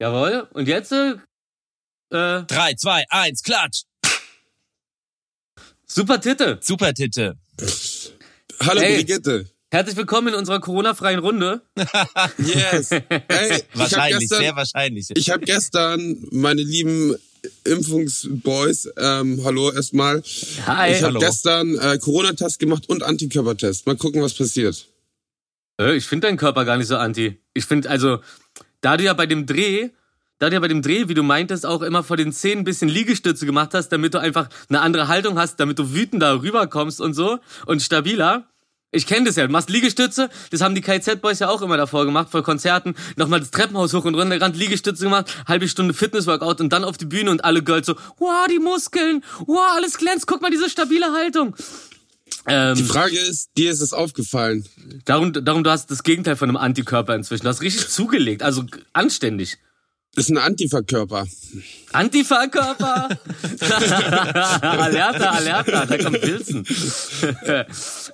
Jawohl. Und jetzt? Äh, 3, 2, 1, klatsch. super Titte. Super Titte. Hallo Hey. Brigitte. Herzlich willkommen in unserer Corona-freien Runde. Yes. Hey, ich habe Wahrscheinlich, sehr gestern, wahrscheinlich. ich hab gestern meine lieben Impfungsboys, ähm, hallo erstmal. Hi. Ich habe gestern äh, Corona-Test gemacht und Antikörpertest. Mal gucken, was passiert. Äh, ich finde deinen Körper gar nicht so anti. Ich finde, also, da du ja bei dem Dreh, da du ja bei dem Dreh, wie du meintest, auch immer vor den Zähnen ein bisschen Liegestütze gemacht hast, damit du einfach eine andere Haltung hast, damit du wütender rüberkommst und so und stabiler. Ich kenne das ja. Du machst Liegestütze, das haben die KZ-Boys ja auch immer davor gemacht, vor Konzerten. Nochmal das Treppenhaus hoch und runter gerannt, Liegestütze gemacht, halbe Stunde Fitnessworkout und dann auf die Bühne und alle Girls so, wow, die Muskeln, wow, alles glänzt, guck mal diese stabile Haltung. Ähm, Die Frage ist, dir ist es aufgefallen. Darum, darum, du hast das Gegenteil von einem Antikörper inzwischen. Du hast richtig zugelegt, also anständig. Das ist ein Antifa-Körper. Antifa-Körper! alerta, alerta, da kommt Wilson.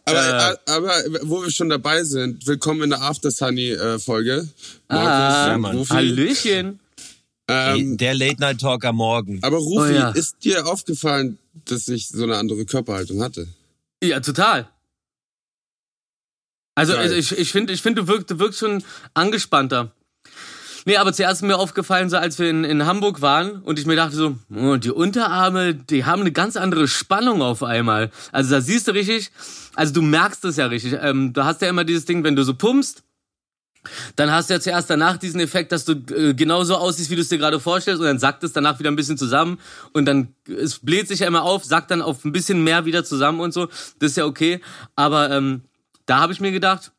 Aber, äh, aber wo wir schon dabei sind, willkommen in der After Sunny-Folge. Ah, ja, Mann. Rufi. Hallöchen. Ähm, Der Late Night Talk am Morgen. aber Rufi, Oh ja. ist dir aufgefallen, dass ich so eine andere Körperhaltung hatte? Ja, total. Also Geil. ich, ich finde, ich find, du wirkst, du wirkst schon angespannter. Nee, aber zuerst ist mir aufgefallen, so als wir in, in Hamburg waren und ich mir dachte so, oh, die Unterarme, die haben eine ganz andere Spannung auf einmal. Also da siehst du richtig, also du merkst es ja richtig. Ähm, du hast ja immer dieses Ding, wenn du so pumpst, dann hast du ja zuerst danach diesen Effekt, dass du äh, genauso aussiehst, wie du es dir gerade vorstellst und dann sackt es danach wieder ein bisschen zusammen und dann es bläht sich ja immer auf, sackt dann auf ein bisschen mehr wieder zusammen und so. Das ist ja okay, aber ähm, da habe ich mir gedacht,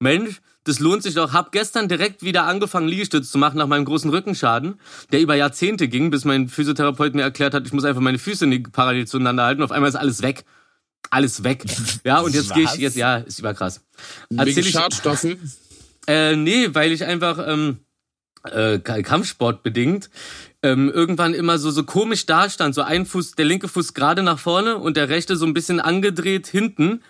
Mensch, das lohnt sich doch. Hab gestern direkt wieder angefangen, Liegestütz zu machen nach meinem großen Rückenschaden, der über Jahrzehnte ging, bis mein Physiotherapeut mir erklärt hat, ich muss einfach meine Füße nicht parallel zueinander halten. Auf einmal ist alles weg. Alles weg. Ja, und jetzt gehe ich jetzt, ja, ist überkrass. Wegen Erzähl ich, Schadstoffen? Äh, nee, weil ich einfach ähm, äh, Kampfsport bedingt ähm, irgendwann immer so so komisch dastand, so ein Fuß, der linke Fuß gerade nach vorne und der rechte so ein bisschen angedreht hinten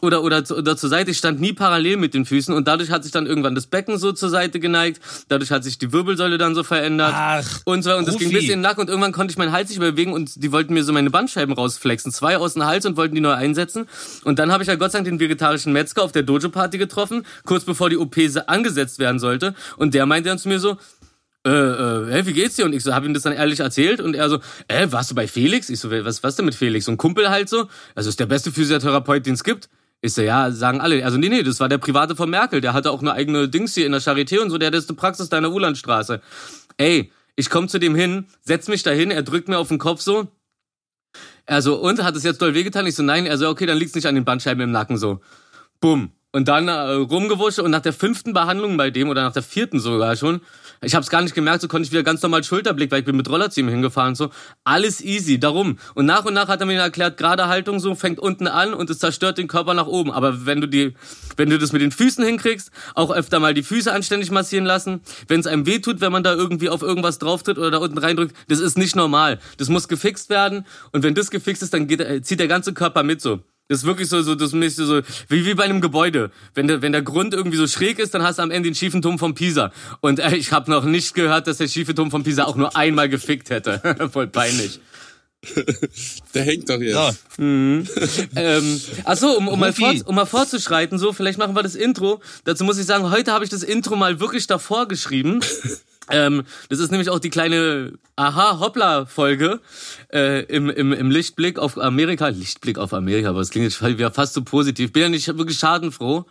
oder oder oder zur Seite. Ich stand nie parallel mit den Füßen und dadurch hat sich dann irgendwann das Becken so zur Seite geneigt. Dadurch hat sich die Wirbelsäule dann so verändert Ach, und so und das ging bis in den Nacken und irgendwann konnte ich meinen Hals nicht mehr bewegen und die wollten mir so meine Bandscheiben rausflexen, zwei aus dem Hals und wollten die neu einsetzen und dann habe ich ja Gott sei Dank den vegetarischen Metzger auf der Dojo Party getroffen, kurz bevor die OP se- angesetzt werden sollte und der meinte dann zu mir so äh, äh, hey, wie geht's dir? Und ich so, hab ihm das dann ehrlich erzählt und er so, äh, warst du bei Felix? Ich so, was, was denn mit Felix? So ein Kumpel halt so, also ist der beste Physiotherapeut, den es gibt. Ich so, ja, sagen alle. Also nee, nee, das war der Private von Merkel. Der hatte auch eine eigene Dings hier in der Charité und so. Der hat jetzt eine Praxis da in der Ulandstraße. Ey, ich komm zu dem hin, setz mich da hin, er drückt mir auf den Kopf so. Er so, und, hat es jetzt doll wehgetan? Ich so, nein. Er so, okay, dann liegt's nicht an den Bandscheiben im Nacken so. Bumm. Und dann äh, rumgewurscht und nach der fünften Behandlung bei dem oder nach der vierten sogar schon, ich habe es gar nicht gemerkt, so konnte ich wieder ganz normal Schulterblick, weil ich bin mit Rollerziehen hingefahren und so. Alles easy, darum. Und nach und nach hat er mir erklärt, gerade Haltung so fängt unten an und es zerstört den Körper nach oben. Aber wenn du die, wenn du das mit den Füßen hinkriegst, auch öfter mal die Füße anständig massieren lassen, wenn es einem wehtut, wenn man da irgendwie auf irgendwas drauftritt oder da unten reindrückt, das ist nicht normal. Das muss gefixt werden und wenn das gefixt ist, dann geht, äh, zieht der ganze Körper mit so. Das ist wirklich so, so, das ist so, wie, wie bei einem Gebäude. Wenn der, wenn der Grund irgendwie so schräg ist, dann hast du am Ende den schiefen Turm von Pisa. Und äh, ich habe noch nicht gehört, dass der schiefe Turm von Pisa auch nur einmal gefickt hätte. Voll peinlich. Der hängt doch jetzt. So, ähm, ach so, um, um, mal fort, um mal fortzuschreiten, so, vielleicht machen wir das Intro. Dazu muss ich sagen, heute habe ich das Intro mal wirklich davor geschrieben. Ähm, das ist nämlich auch die kleine Aha-Hoppla-Folge äh, im, im, im Lichtblick auf Amerika. Lichtblick auf Amerika, aber das klingt jetzt wieder fast so positiv. Bin ja nicht wirklich schadenfroh.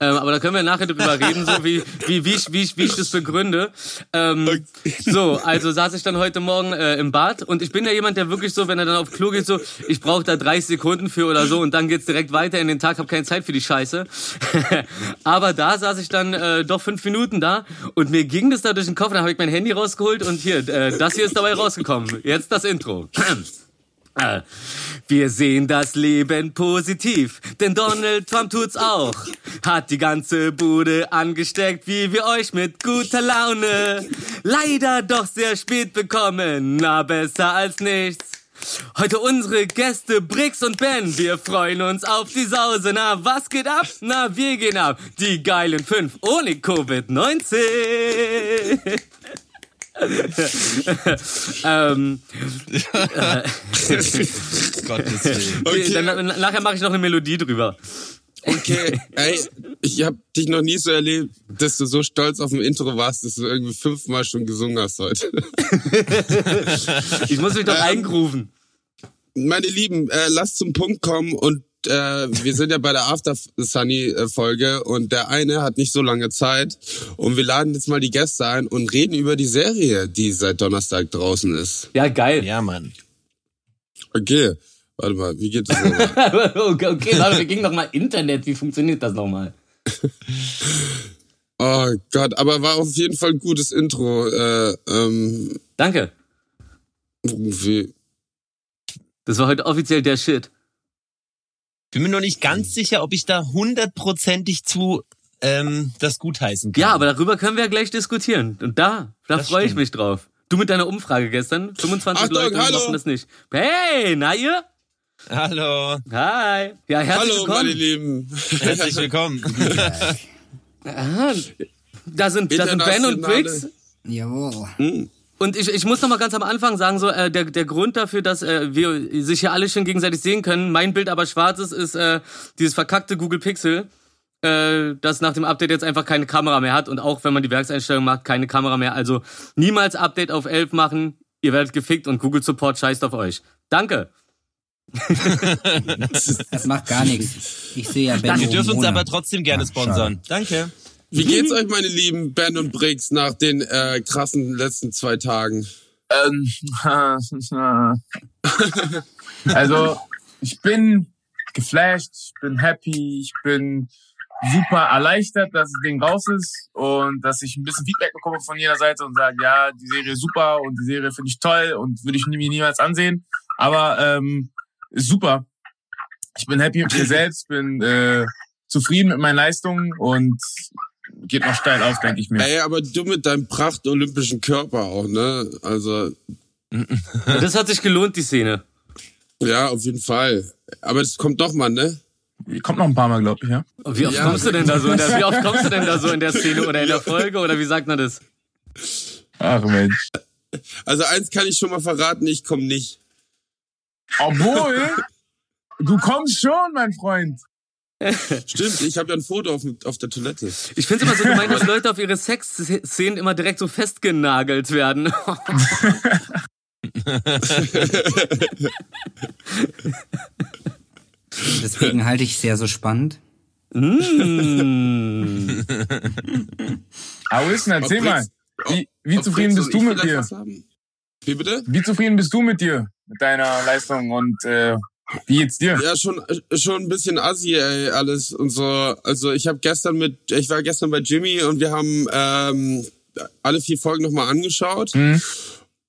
Ähm, aber da können wir nachher drüber reden, so wie, wie, wie, ich, wie, ich, wie ich das begründe. Ähm, so, also saß ich dann heute Morgen äh, im Bad und ich bin ja jemand, der wirklich so, wenn er dann auf Klo geht, so, ich brauche da 30 Sekunden für oder so und dann geht's direkt weiter in den Tag, habe keine Zeit für die Scheiße. Aber da saß ich dann äh, doch fünf Minuten da und mir ging das da durch den Kopf, dann habe ich mein Handy rausgeholt und hier, äh, das hier ist dabei rausgekommen. Jetzt das Intro. Wir sehen das Leben positiv, denn Donald Trump tut's auch. Hat die ganze Bude angesteckt, wie wir euch mit guter Laune. Leider doch sehr spät bekommen, na besser als nichts. Heute unsere Gäste Brix und Ben. Wir freuen uns auf die Sause. Na, was geht ab? Na, wir gehen ab. Die geilen fünf ohne Covid-19. Ähm, äh, Gottes Willen. Okay. Dann, nachher mache ich noch eine Melodie drüber. Okay, ey, ich habe dich noch nie so erlebt, dass du so stolz auf dem Intro warst, dass du irgendwie fünfmal schon gesungen hast heute. ich muss mich doch ähm, eingrooven. Meine Lieben, äh, lasst zum Punkt kommen und äh, wir sind ja bei der After Sunny Folge und der eine hat nicht so lange Zeit und wir laden jetzt mal die Gäste ein und reden über die Serie, die seit Donnerstag draußen ist. Ja, geil. Ja, Mann. Okay. Warte mal, wie geht das nochmal? okay, okay, warte, wir gingen nochmal Internet. Wie funktioniert das nochmal? oh Gott, aber war auf jeden Fall ein gutes Intro. Äh, ähm, Danke. Wie? Das war heute offiziell der Shit. Bin mir noch nicht ganz sicher, ob ich da hundertprozentig zu ähm, das gutheißen kann. Ja, aber darüber können wir ja gleich diskutieren. Und da, da freue ich mich drauf. Du mit deiner Umfrage gestern, 25 Achtung, Leute hallo. das nicht. Hey, na ihr? Hallo. Hi. Ja, herzlich Hallo, willkommen. meine Lieben. Herzlich willkommen. Aha, da sind, da sind Ben und Briggs. Jawohl. Hm. Und ich, ich muss noch mal ganz am Anfang sagen, so äh, der, der Grund dafür, dass äh, wir sich hier alle schon gegenseitig sehen können, mein Bild aber schwarz ist, ist äh, dieses verkackte Google Pixel, äh, das nach dem Update jetzt einfach keine Kamera mehr hat und auch wenn man die Werkseinstellung macht, keine Kamera mehr. Also niemals Update auf 11 machen, ihr werdet gefickt und Google Support scheißt auf euch. Danke das macht gar nichts. Ich sehe ja Ben. Wir dürfen uns aber trotzdem gerne sponsern. Danke. Wie geht's euch, meine lieben Ben und Briggs, nach den äh, krassen letzten zwei Tagen? Ähm, also, ich bin geflasht, ich bin happy, ich bin super erleichtert, dass das Ding raus ist und dass ich ein bisschen Feedback bekomme von jeder Seite und sage, ja, die Serie ist super und die Serie finde ich toll und würde ich mir niemals ansehen. Aber ähm, ist super. Ich bin happy mit mir selbst, bin äh, zufrieden mit meinen Leistungen und geht noch steil auf, denke ich mir. Ey, aber du mit deinem pracht-olympischen Körper auch, ne? Also. das hat sich gelohnt, die Szene. Ja, auf jeden Fall. Aber das kommt doch mal, ne? Kommt noch ein paar Mal, glaube ich, ja. Wie oft ja. kommst du denn da so in der, wie oft kommst du denn da so in der Szene oder in der Folge oder wie sagt man das? Ach Mensch. Also eins kann ich schon mal verraten, ich komme nicht. Obwohl, du kommst schon, mein Freund. Stimmt, ich habe ja ein Foto auf, auf der Toilette. Ich finde es immer so gemein, dass Leute auf ihre Sexszenen immer direkt so festgenagelt werden. Deswegen halte ich es sehr so spannend. Mm. Aber Wissen, erzähl mal, wie, wie zufrieden bist du mit dir? Wie bitte? Wie zufrieden bist du mit dir? mit deiner Leistung und äh, wie geht's dir? Ja, schon schon ein bisschen assi, ey, alles und so. Also ich habe gestern mit, ich war gestern bei Jimmy und wir haben ähm, alle vier Folgen nochmal angeschaut. Mhm.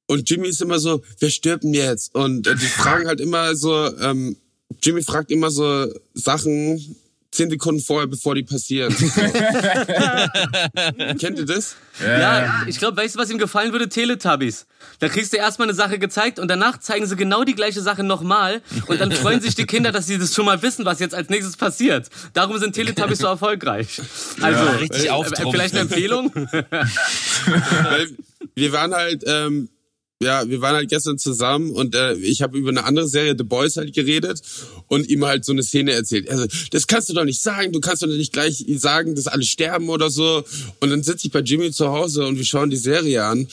Und Jimmy ist immer so, wer stirbt denn jetzt? Und äh, die fragen halt immer so, ähm, Jimmy fragt immer so Sachen, zehn Sekunden vorher, bevor die passieren. Kennt ihr das? Ja, ja ich glaube, weißt du, was ihm gefallen würde? Teletubbies. Da kriegst du erstmal eine Sache gezeigt und danach zeigen sie genau die gleiche Sache nochmal und dann freuen sich die Kinder, dass sie das schon mal wissen, was jetzt als nächstes passiert. Darum sind Teletubbies so erfolgreich. Also, ja, richtig äh, äh vielleicht eine Empfehlung? Weil wir waren halt, ähm, ja, wir waren halt gestern zusammen und äh, ich habe über eine andere Serie, The Boys, halt geredet und ihm halt so eine Szene erzählt. Also, das kannst du doch nicht sagen, du kannst doch nicht gleich sagen, dass alle sterben oder so. Und dann sitze ich bei Jimmy zu Hause und wir schauen die Serie an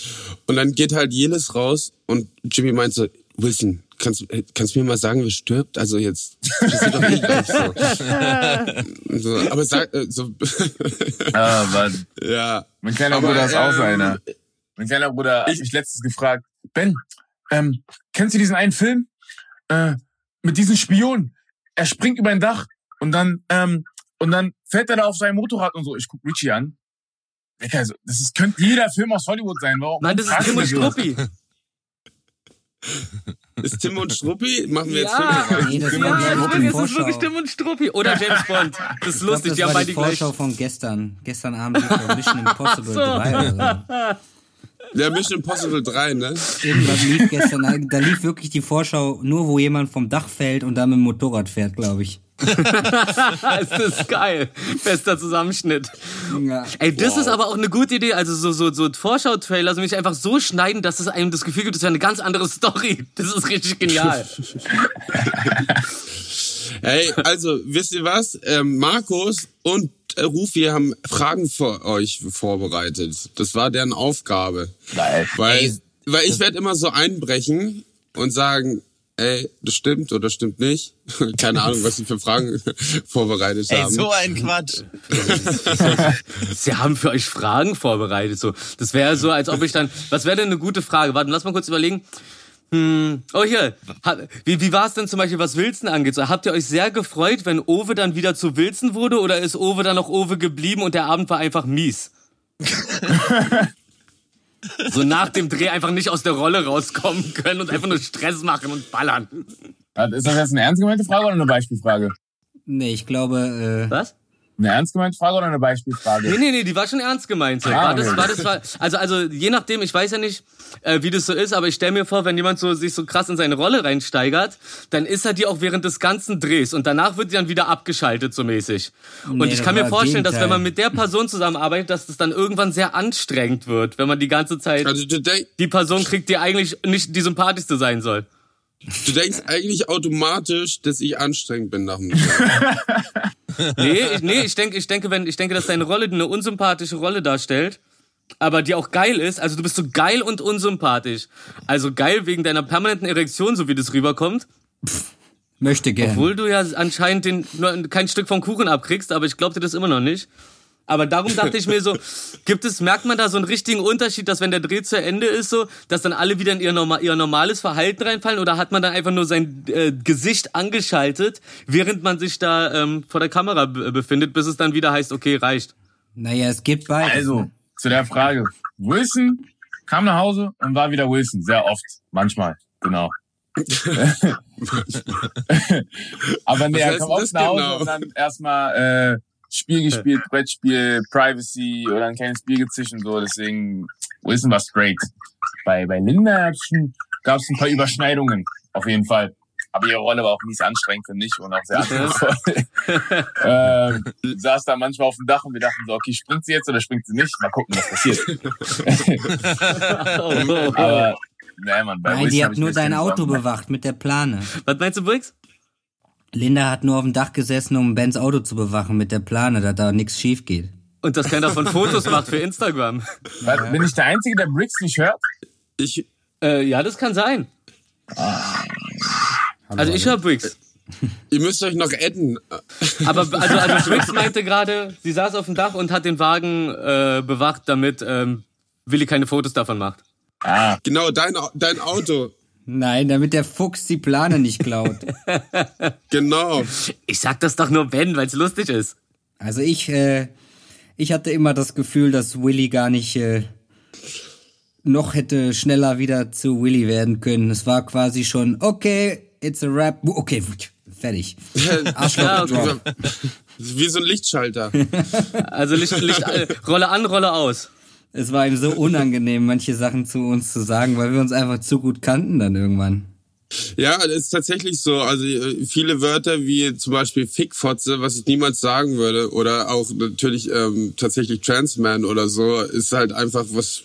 und dann geht halt Jelis raus und Jimmy meint so, Wilson, kannst, kannst du mir mal sagen, wer stirbt? Also jetzt, das ist doch nicht gleich so. so. Aber sag, äh, so. ah, Mann. Ja. Mein kleiner Bruder ist auch ähm, einer. Mein kleiner Bruder hat mich letztens gefragt, Ben, ähm, kennst du diesen einen Film? Äh, mit diesem Spion. Er springt über ein Dach und dann, ähm, und dann fällt er da auf sein Motorrad und so. Ich guck Richie an. Also, das ist, könnte jeder Film aus Hollywood sein. Warum? Nein, das ist Tim und Struppi. Ist Tim und Struppi? Machen wir ja, jetzt nee, das Tim ja, wirklich, es ist wirklich Tim und Struppi. Oder James Bond. Das ist lustig, glaub, das die haben beide die Vorschau gleich. von gestern. Gestern Abend Mission Impossible so. 3 oder Ja, Mission Impossible 3, ne? Irgendwas lief gestern. Da lief wirklich die Vorschau nur, wo jemand vom Dach fällt und dann mit dem Motorrad fährt, glaube ich. das ist geil. Bester Zusammenschnitt. Ja. Ey, das ist aber auch eine gute Idee. Also so, so, so Vorschau-Trailer, so mich einfach so schneiden, dass es einem das Gefühl gibt, es wäre eine ganz andere Story. Das ist richtig genial. Hey, also, wisst ihr was? Ähm, Markus und äh, Rufi haben Fragen für euch vorbereitet. Das war deren Aufgabe. Geil. Weil, weil ich werde immer so einbrechen und sagen, ey, das stimmt oder stimmt nicht. Keine Ahnung, was sie für Fragen vorbereitet Ey, haben. so ein Quatsch. Sie haben für euch Fragen vorbereitet. So, das wäre so, als ob ich dann. Was wäre denn eine gute Frage? Warte, lass mal kurz überlegen. Hm, oh hier, Ha- wie, wie war es denn zum Beispiel, was Wilson angeht? So, habt ihr euch sehr gefreut, wenn Owe dann wieder zu Wilson wurde oder ist Owe dann noch Owe geblieben und der Abend war einfach mies? so nach dem Dreh einfach nicht aus der Rolle rauskommen können und einfach nur Stress machen und ballern. Ist das jetzt eine ernst gemeinte Frage oder eine Beispielfrage? Nee, ich glaube, äh, Was? Eine ernst gemeinte Frage oder eine Beispielfrage? Nee, nee, nee, die war schon ernst gemeint. Ah, War das, war das, war, also, also, je nachdem, ich weiß ja nicht, äh, wie das so ist, aber ich stelle mir vor, wenn jemand so, sich so krass in seine Rolle reinsteigert, dann ist er die auch während des ganzen Drehs und danach wird die dann wieder abgeschaltet, so mäßig. Und Nee, ich kann mir vorstellen, dass wenn man mit der Person zusammenarbeitet, dass das dann irgendwann sehr anstrengend wird, wenn man die ganze Zeit Also die Person kriegt, die eigentlich nicht die sympathischste sein soll. Du denkst eigentlich automatisch, dass ich anstrengend bin nach dem. Nee, ich, nee, ich denke, ich denke, wenn, ich denke, dass deine Rolle eine unsympathische Rolle darstellt, aber die auch geil ist. Also du bist so geil und unsympathisch. Also geil wegen deiner permanenten Erektion, so wie das rüberkommt. möchte gern. Obwohl du ja anscheinend den, nur kein Stück vom Kuchen abkriegst, aber ich glaub dir das immer noch nicht. Aber darum dachte ich mir so, gibt es, merkt man da so einen richtigen Unterschied, dass wenn der Dreh zu Ende ist, so, dass dann alle wieder in ihr, norma ihr normales Verhalten reinfallen oder hat man dann einfach nur sein äh, Gesicht angeschaltet, während man sich da ähm, vor der Kamera be befindet, bis es dann wieder heißt, okay, reicht. Naja, es gibt beides. Also, ne? zu der Frage. Wilson kam nach Hause und war wieder Wilson. Sehr oft. Manchmal. Genau. Aber nee, er denn oft nach Hause genau? und dann erstmal äh, Spiel gespielt, Brettspiel, Privacy oder ein kleines Spiel gezischt und so. Deswegen, Wilson war straight. Bei, bei Linda gab es ein paar Überschneidungen, auf jeden Fall. Aber ihre Rolle war auch mies anstrengend, finde ich, und auch sehr anspruchsvoll. ähm, saß da manchmal auf dem Dach und wir dachten so, okay, springt sie jetzt oder springt sie nicht? Mal gucken, was passiert. Aber, nee, Mann, bei Nein, die hat nur ein dein Auto bewacht mit der Plane. Was meinst du, Briggs? Linda hat nur auf dem Dach gesessen, um Bens Auto zu bewachen mit der Plane, dass da nichts schief geht. Und dass keiner von Fotos macht für Instagram. Was, Bin ich der Einzige, der Bricks nicht hört? Ich, Äh, ja, das kann sein. Also ich höre Briggs. ihr müsst euch noch adden. Aber also, also Briggs meinte gerade, sie saß auf dem Dach und hat den Wagen äh, bewacht, damit ähm, Willi keine Fotos davon macht. Ah, Genau, dein, dein Auto. Nein, damit der Fuchs die Plane nicht klaut. Genau. Ich sag das doch nur Ben, weil es lustig ist. Also ich, äh, ich hatte immer das Gefühl, dass Willy gar nicht äh, noch hätte schneller wieder zu Willy werden können. Es war quasi schon, okay, it's a rap. Okay, fertig. Arschloch Ja. Wie so ein Lichtschalter. Also Licht, Licht, äh, Rolle an, Rolle aus. Es war ihm so unangenehm, manche Sachen zu uns zu sagen, weil wir uns einfach zu gut kannten dann irgendwann. Ja, das ist tatsächlich so. Also äh, viele Wörter wie zum Beispiel Fickfotze, was ich niemals sagen würde, oder auch natürlich ähm, tatsächlich Transman oder so, ist halt einfach was.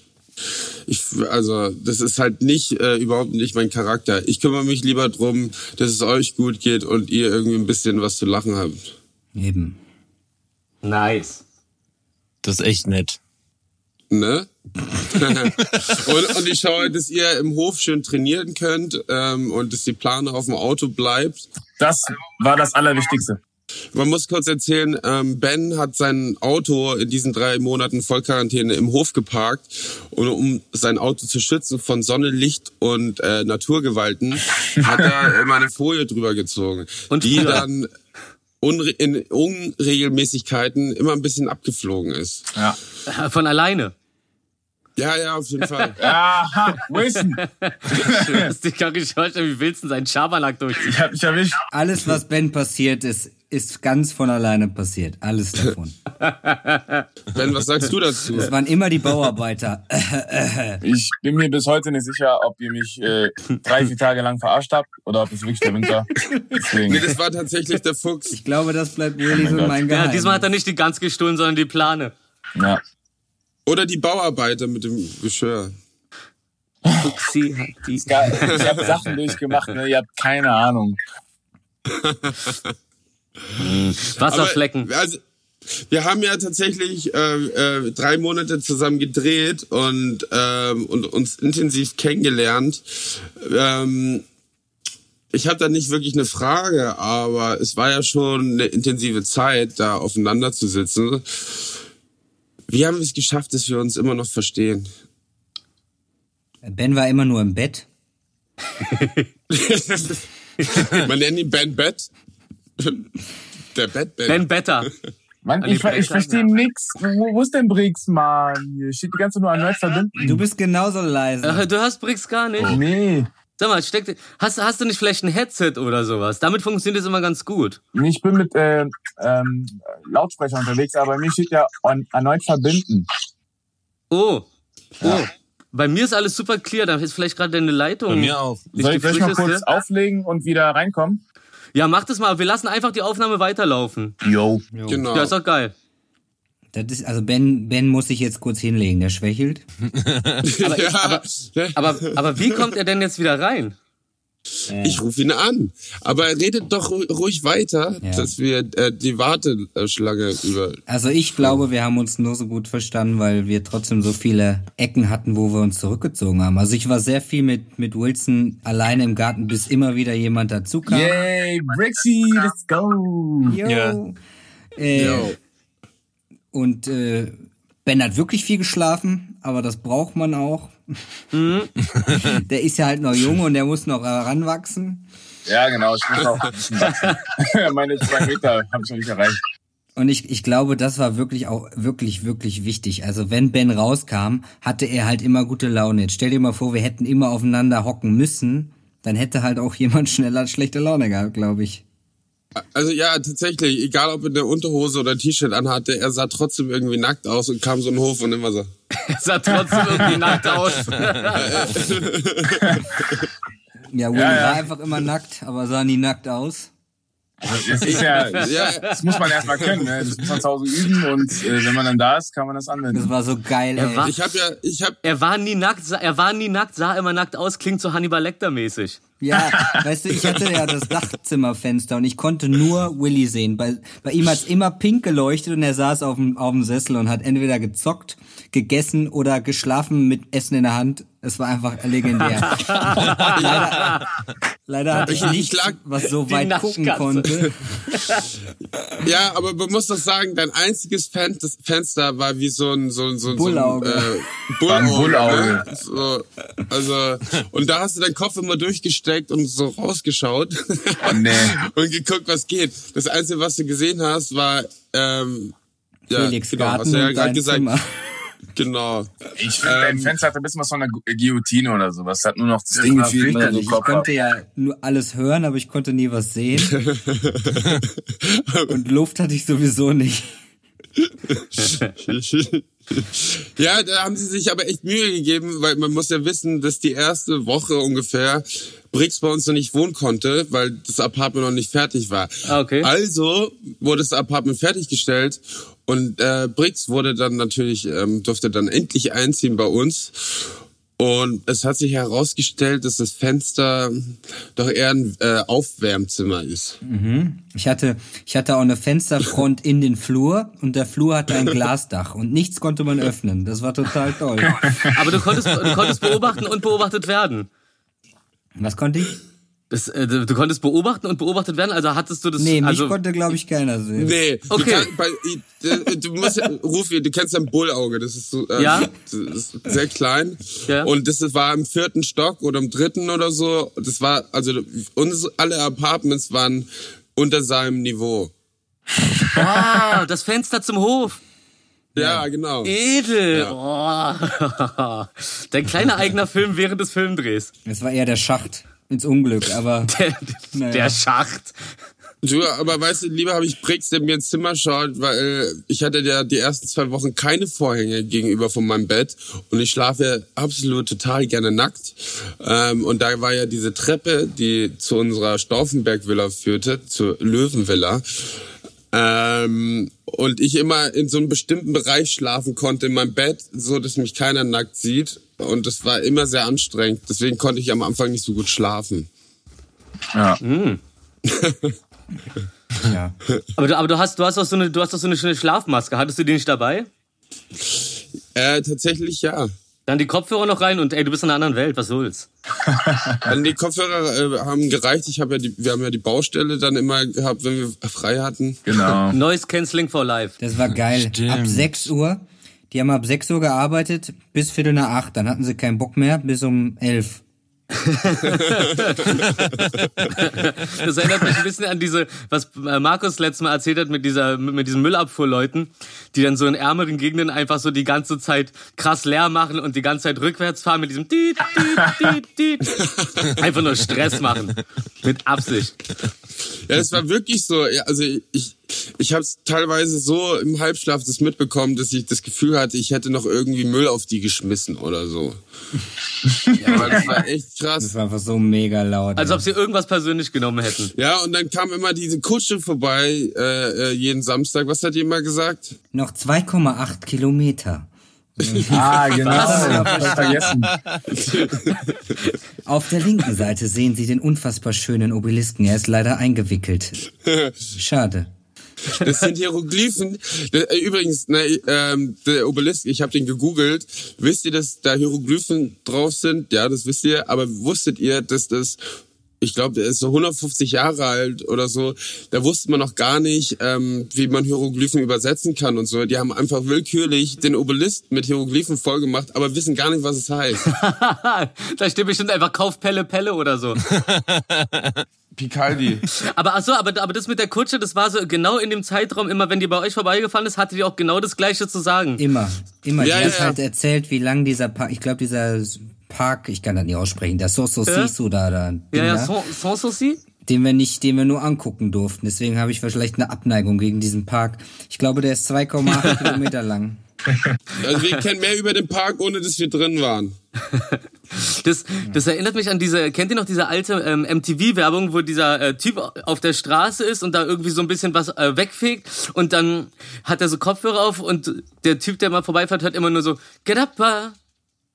Ich, also das ist halt nicht äh, überhaupt nicht mein Charakter. Ich kümmere mich lieber drum, dass es euch gut geht und ihr irgendwie ein bisschen was zu lachen habt. Eben. Nice. Das ist echt nett. Ne? und, und ich schaue, dass ihr im Hof schön trainieren könnt ähm, und dass die Plane auf dem Auto bleibt. das war das Allerwichtigste. Man muss kurz erzählen, ähm, Ben hat sein Auto in diesen drei Monaten Vollquarantäne im Hof geparkt und um sein Auto zu schützen von Sonne, Licht und äh, Naturgewalten hat er immer eine Folie drüber gezogen, Und die dann unre in Unregelmäßigkeiten immer ein bisschen abgeflogen ist. Ja. Von alleine. Ja, ja, auf jeden Fall. Aha, Wilson, Ich kann nicht vorstellen, wie Wilson seinen Schabernack durchzieht. ich hab dich erwischt. Alles, was Ben passiert, ist ist ganz von alleine passiert. Alles davon. Ben, was sagst du dazu? Es waren immer die Bauarbeiter. Ich bin mir bis heute nicht sicher, ob ihr mich äh, drei, vier Tage lang verarscht habt oder ob es wirklich der Winter. Deswegen. Nee, das war tatsächlich der Fuchs. Ich glaube, das bleibt Willy so Gott. mein Ja, Geheimnis. diesmal hat er nicht die Gans gestohlen, sondern die Plane. Ja. Oder die Bauarbeiter mit dem Geschirr. Fuchsi hat die. Ich habe Sachen durchgemacht, ne? ihr habt keine Ahnung. Wasserflecken. Aber, also, wir haben ja tatsächlich äh, äh, drei Monate zusammen gedreht und, ähm, und uns intensiv kennengelernt. Ähm, ich habe da nicht wirklich eine Frage, aber es war ja schon eine intensive Zeit, da aufeinander zu sitzen. Wie haben wir es geschafft, dass wir uns immer noch verstehen? Ben war immer nur im Bett. Man nennt ihn Ben Bett. Der Bett Ben. Ben Better. Mann, ich, ich verstehe nix. Wo, wo ist denn Briggs, Mann? Hier steht die ganze Zeit nur an Nerd verbinden. Du bist genauso leise. Äh, Du hast Bricks gar nicht. Nee. Sag mal, steckt, hast, hast du nicht vielleicht ein Headset oder sowas? Damit funktioniert es immer ganz gut. Ich bin mit äh, ähm, Lautsprecher unterwegs, aber bei mir steht ja on, erneut verbinden. Oh. Oh. Bei mir ist alles super clear, da ist vielleicht gerade deine Leitung. Bei mir auch. Soll ich gleich mal kurz auflegen und wieder reinkommen? Ja, mach das mal. Wir lassen einfach die Aufnahme weiterlaufen. Yo. Genau. Ja, ist doch geil. Das ist, also Ben, Ben muss sich jetzt kurz hinlegen, der schwächelt. Aber, ja, aber, aber, aber wie kommt er denn jetzt wieder rein? Ich rufe ihn an. Aber redet doch ru- ruhig weiter, Ja. dass wir äh, die Warteschlange über. Also ich glaube, wir haben uns nur so gut verstanden, weil wir trotzdem so viele Ecken hatten, wo wir uns zurückgezogen haben. Also ich war sehr viel mit, mit Wilson alleine im Garten, bis immer wieder jemand dazu kam. Yay, Brixie, let's go. Yo. Ja. Äh, Yo. Und äh, Ben hat wirklich viel geschlafen, aber das braucht man auch. der ist ja halt noch jung und der muss noch heranwachsen. Ja, genau, ich muss auch. Meine zwei Meter habe ich noch nicht erreicht. Und ich, ich glaube, das war wirklich auch wirklich, wirklich wichtig. Also wenn Ben rauskam, hatte er halt immer gute Laune. Jetzt stell dir mal vor, wir hätten immer aufeinander hocken müssen, dann hätte halt auch jemand schneller schlechte Laune gehabt, glaube ich. Also ja, tatsächlich, egal ob er eine Unterhose oder ein T-Shirt anhatte, er sah trotzdem irgendwie nackt aus und kam so in den Hof und immer so. Er sah trotzdem irgendwie nackt aus. Ja, Willy Ja, ja. war einfach immer nackt, aber sah nie nackt aus. Das ist ja, Ja, das muss man erstmal können, ne? Das muss man zu Hause üben und äh, wenn man dann da ist, kann man das Das anwenden. war so geil, Er ey. war- ich habe ja, ich habe Er war nie nackt, sah- er war nie nackt, sah immer nackt aus, klingt so Hannibal Lecter mäßig. Ja, weißt du, ich hatte ja das Dachzimmerfenster und ich konnte nur Willy sehen. Bei, bei ihm hat's immer pink geleuchtet und er saß auf dem, auf dem Sessel und hat entweder gezockt, gegessen oder geschlafen mit Essen in der Hand. Es war einfach legendär. leider, leider hatte ich lag- was so weit gucken konnte. Ja, aber man muss doch sagen, dein einziges Fen das Fenster war wie so ein so ein so ein Bullauge. So ein, äh, Bullauge. Bullauge. Ne? So, also und da hast du deinen Kopf immer durchgesteckt und so rausgeschaut Oh, nee. und geguckt, was geht. Das einzige, was du gesehen hast, war ähm, ja, Felix genau, Garten hast du ja gerade gesagt. Zimmer. Genau. Ich finde, dein Ähm, Fenster hat ein bisschen was von einer Gu- Guillotine oder sowas. Hat nur noch das Ding so Ich konnte ja nur alles hören, aber ich konnte nie was sehen. Und Luft hatte ich sowieso nicht. ja, da haben sie sich aber echt Mühe gegeben, weil man muss ja wissen, dass die erste Woche ungefähr Briggs bei uns noch nicht wohnen konnte, weil das Apartment noch nicht fertig war. Ah, okay. Also wurde das Apartment fertiggestellt und äh, Briggs wurde dann natürlich, ähm, durfte dann endlich einziehen bei uns. Und es hat sich herausgestellt, dass das Fenster doch eher ein äh, Aufwärmzimmer ist. Ich hatte, ich hatte auch eine Fensterfront in den Flur und der Flur hatte ein Glasdach und nichts konnte man öffnen. Das war total toll. Aber du konntest, du konntest beobachten und beobachtet werden. Was konnte ich? Das, äh, du du konntest beobachten und beobachtet werden, also hattest du das. Nee, mich also, konnte, glaube ich, keiner sehen. Nee, Okay. du, kannst, bei, äh, du musst, ja- Rufi, du kennst ja ein Bullauge, das ist so, äh, Ja. das ist sehr klein. Ja. Und das war im vierten Stock oder im dritten oder so. Das war, also uns, alle Apartments waren unter seinem Niveau. Ah, das Fenster zum Hof. Ja, genau. Edel. Oh. Dein kleiner eigener Film während des Filmdrehs. Es war eher der Schacht ins Unglück, aber Der, Naja. der Schacht. Du, aber weißt du, lieber habe ich Brix, der mir ins Zimmer schaut, weil äh, ich hatte ja die ersten zwei Wochen keine Vorhänge gegenüber von meinem Bett und ich schlafe absolut total gerne nackt. Ähm, und da war ja diese Treppe, die zu unserer Stauffenberg-Villa führte, zur Löwenvilla. Ähm, und ich immer in so einem bestimmten Bereich schlafen konnte in meinem Bett, so dass mich keiner nackt sieht. Und das war immer sehr anstrengend. Deswegen konnte ich am Anfang nicht so gut schlafen. Ja. Ja. Aber du, aber du hast, du hast doch so eine, du hast doch so eine schöne Schlafmaske. Hattest du die nicht dabei? Äh, tatsächlich ja. Dann die Kopfhörer noch rein und ey, du bist in einer anderen Welt, was soll's? Also die Kopfhörer äh, haben gereicht. Ich habe ja die, wir haben ja die Baustelle dann immer gehabt, wenn wir frei hatten. Genau. Noise Cancelling for Life. Das war geil. Stimmt. Ab 6 Uhr. Die haben ab 6 Uhr gearbeitet bis Viertel nach 8. Dann hatten sie keinen Bock mehr bis um 11. Das erinnert mich ein bisschen an diese, was äh, Markus letztes Mal erzählt hat mit dieser, mit diesen Müllabfuhrleuten, die dann so in ärmeren Gegenden einfach so die ganze Zeit krass leer machen und die ganze Zeit rückwärts fahren mit diesem Tiet, Tiet, Tiet, Tiet. Einfach nur Stress machen. Mit Absicht. Ja, das war wirklich so. Ja, also ich, ich habe es teilweise so im Halbschlaf das mitbekommen, dass ich das Gefühl hatte, ich hätte noch irgendwie Müll auf die geschmissen oder so. Ja, aber das war echt Das krass. war einfach so mega laut. Als ob sie irgendwas persönlich genommen hätten. Ja, und dann kam immer diese Kutsche vorbei äh, äh, jeden Samstag. Was hat die immer gesagt? Noch 2,8 Kilometer. Ah, genau. Hab ich vergessen. Auf der linken Seite sehen Sie den unfassbar schönen Obelisken. Er ist leider eingewickelt. Schade. Das sind Hieroglyphen. Äh, Übrigens, ne, ähm, der Obelisk, ich habe den gegoogelt. Wisst ihr, dass da Hieroglyphen drauf sind? Ja, das wisst ihr. Aber wusstet ihr, dass das ich glaube, der ist so 150 Jahre alt oder so. Da wusste man noch gar nicht, ähm, wie man Hieroglyphen übersetzen kann und so. Die haben einfach willkürlich den Obelisk mit Hieroglyphen vollgemacht, aber wissen gar nicht, was es heißt. da steht bestimmt einfach Kauf Pelle Pelle oder so. Picaldi. Aber ach so, aber, aber das mit der Kutsche, das war so genau in dem Zeitraum, immer wenn die bei euch vorbeigefahren ist, hatte die auch genau das Gleiche zu sagen. Immer. Immer. Ja, die hat ja. halt erzählt, wie lang dieser Park, ich glaube, dieser Park, ich kann das nicht aussprechen, der Soso Ja. Da, da, Ja, ja, souci. den wir nicht, den wir nur angucken durften. Deswegen habe ich vielleicht eine Abneigung gegen diesen Park. Ich glaube, der ist 2,8 Kilometer lang. Also wir kennen mehr über den Park, ohne dass wir drin waren. Das, das erinnert mich an diese, kennt ihr noch diese alte ähm, MTV-Werbung, wo dieser äh, Typ auf der Straße ist und da irgendwie so ein bisschen was äh, wegfegt und dann hat er so Kopfhörer auf und der Typ, der mal vorbeifährt, hört immer nur so, get up, pa,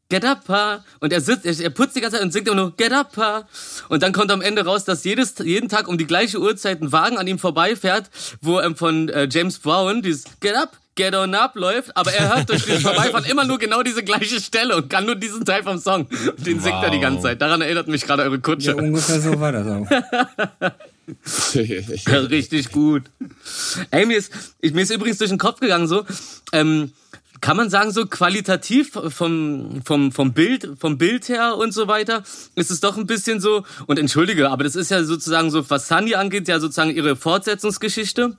get up. Und er sitzt, er, er putzt die ganze Zeit und singt immer nur, get up. Und dann kommt am Ende raus, dass jedes, jeden Tag um die gleiche Uhrzeit ein Wagen an ihm vorbeifährt, wo ähm, von äh, James Brown dieses get up, Get on Up läuft, aber er hört durch das Vorbeifahren immer nur genau diese gleiche Stelle und kann nur diesen Teil vom Song. Und den singt er die ganze Zeit. Daran erinnert mich gerade eure Kutsche. Ja, ungefähr so war das auch. Ja, richtig gut. Ey, mir ist, ich, mir ist übrigens durch den Kopf gegangen so, ähm, kann man sagen, so qualitativ vom, vom, vom Bild, vom Bild her und so weiter, ist es doch ein bisschen so, und entschuldige, aber das ist ja sozusagen so, was Sunny angeht, ja sozusagen ihre Fortsetzungsgeschichte.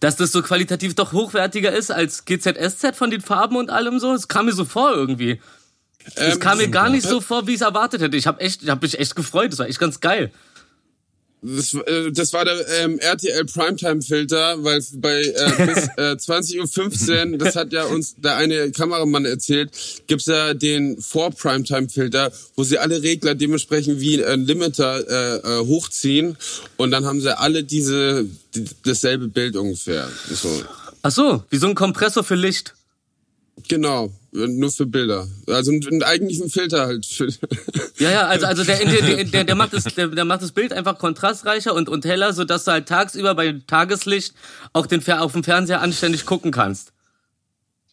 Dass das so qualitativ doch hochwertiger ist als GZSZ von den Farben und allem so. Es kam mir so vor irgendwie. Es Ähm, kam mir gar nicht so vor, wie ich es erwartet hätte. Ich habe echt, ich habe mich echt gefreut. Das war echt ganz geil. Das, äh, das war der ähm, RTL Primetime Filter, weil bei äh, bis äh, 20.15 Uhr, das hat ja uns der eine Kameramann erzählt, gibt's ja den Vor Primetime Filter, wo sie alle Regler dementsprechend wie ein Limiter äh, äh, hochziehen und dann haben sie alle diese die, dasselbe Bild ungefähr. So. Ach so, wie so ein Kompressor für Licht. Genau, nur für Bilder. Also einen eigentlichen Filter halt. Für Ja, ja, also, also der, der, der, der, macht das, der, der macht das Bild einfach kontrastreicher und, und heller, sodass du halt tagsüber bei Tageslicht auch den, auf dem Fernseher anständig gucken kannst.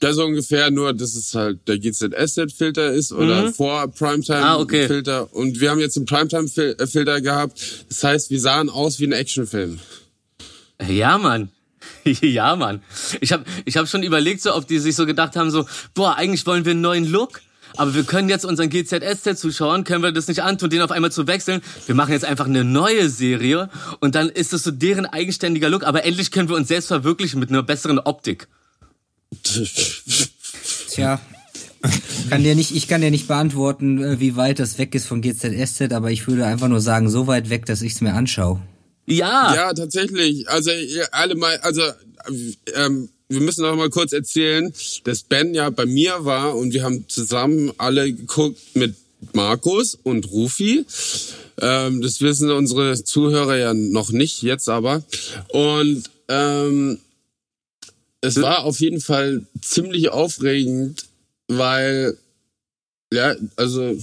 Ja, so ungefähr, nur dass es halt der GZSZ-Filter ist oder vor Mhm. Ah, okay. Primetime-Filter. Und wir haben jetzt einen Primetime-Filter gehabt. Das heißt, wir sahen aus wie ein Actionfilm. Ja, Mann. Ja, Mann. Ich habe ich hab schon überlegt, so, ob die sich so gedacht haben, so, boah, eigentlich wollen wir einen neuen Look. Aber wir können jetzt unseren GZSZ-Zuschauern, können wir das nicht antun, den auf einmal zu wechseln. Wir machen jetzt einfach eine neue Serie und dann ist es so deren eigenständiger Look. Aber endlich können wir uns selbst verwirklichen mit einer besseren Optik. Tja. Kann dir nicht, ich kann dir nicht beantworten, äh, wie weit das weg ist von GZSZ, aber ich würde einfach nur sagen, so weit weg, dass ich es mir anschaue. Ja. Ja, tatsächlich. Also alle mal, also ähm, wir müssen noch mal kurz erzählen, dass Ben ja bei mir war und wir haben zusammen alle geguckt mit Markus und Rufi. Ähm, das wissen unsere Zuhörer ja noch nicht, jetzt aber. Und ähm, es war auf jeden Fall ziemlich aufregend, weil ja, also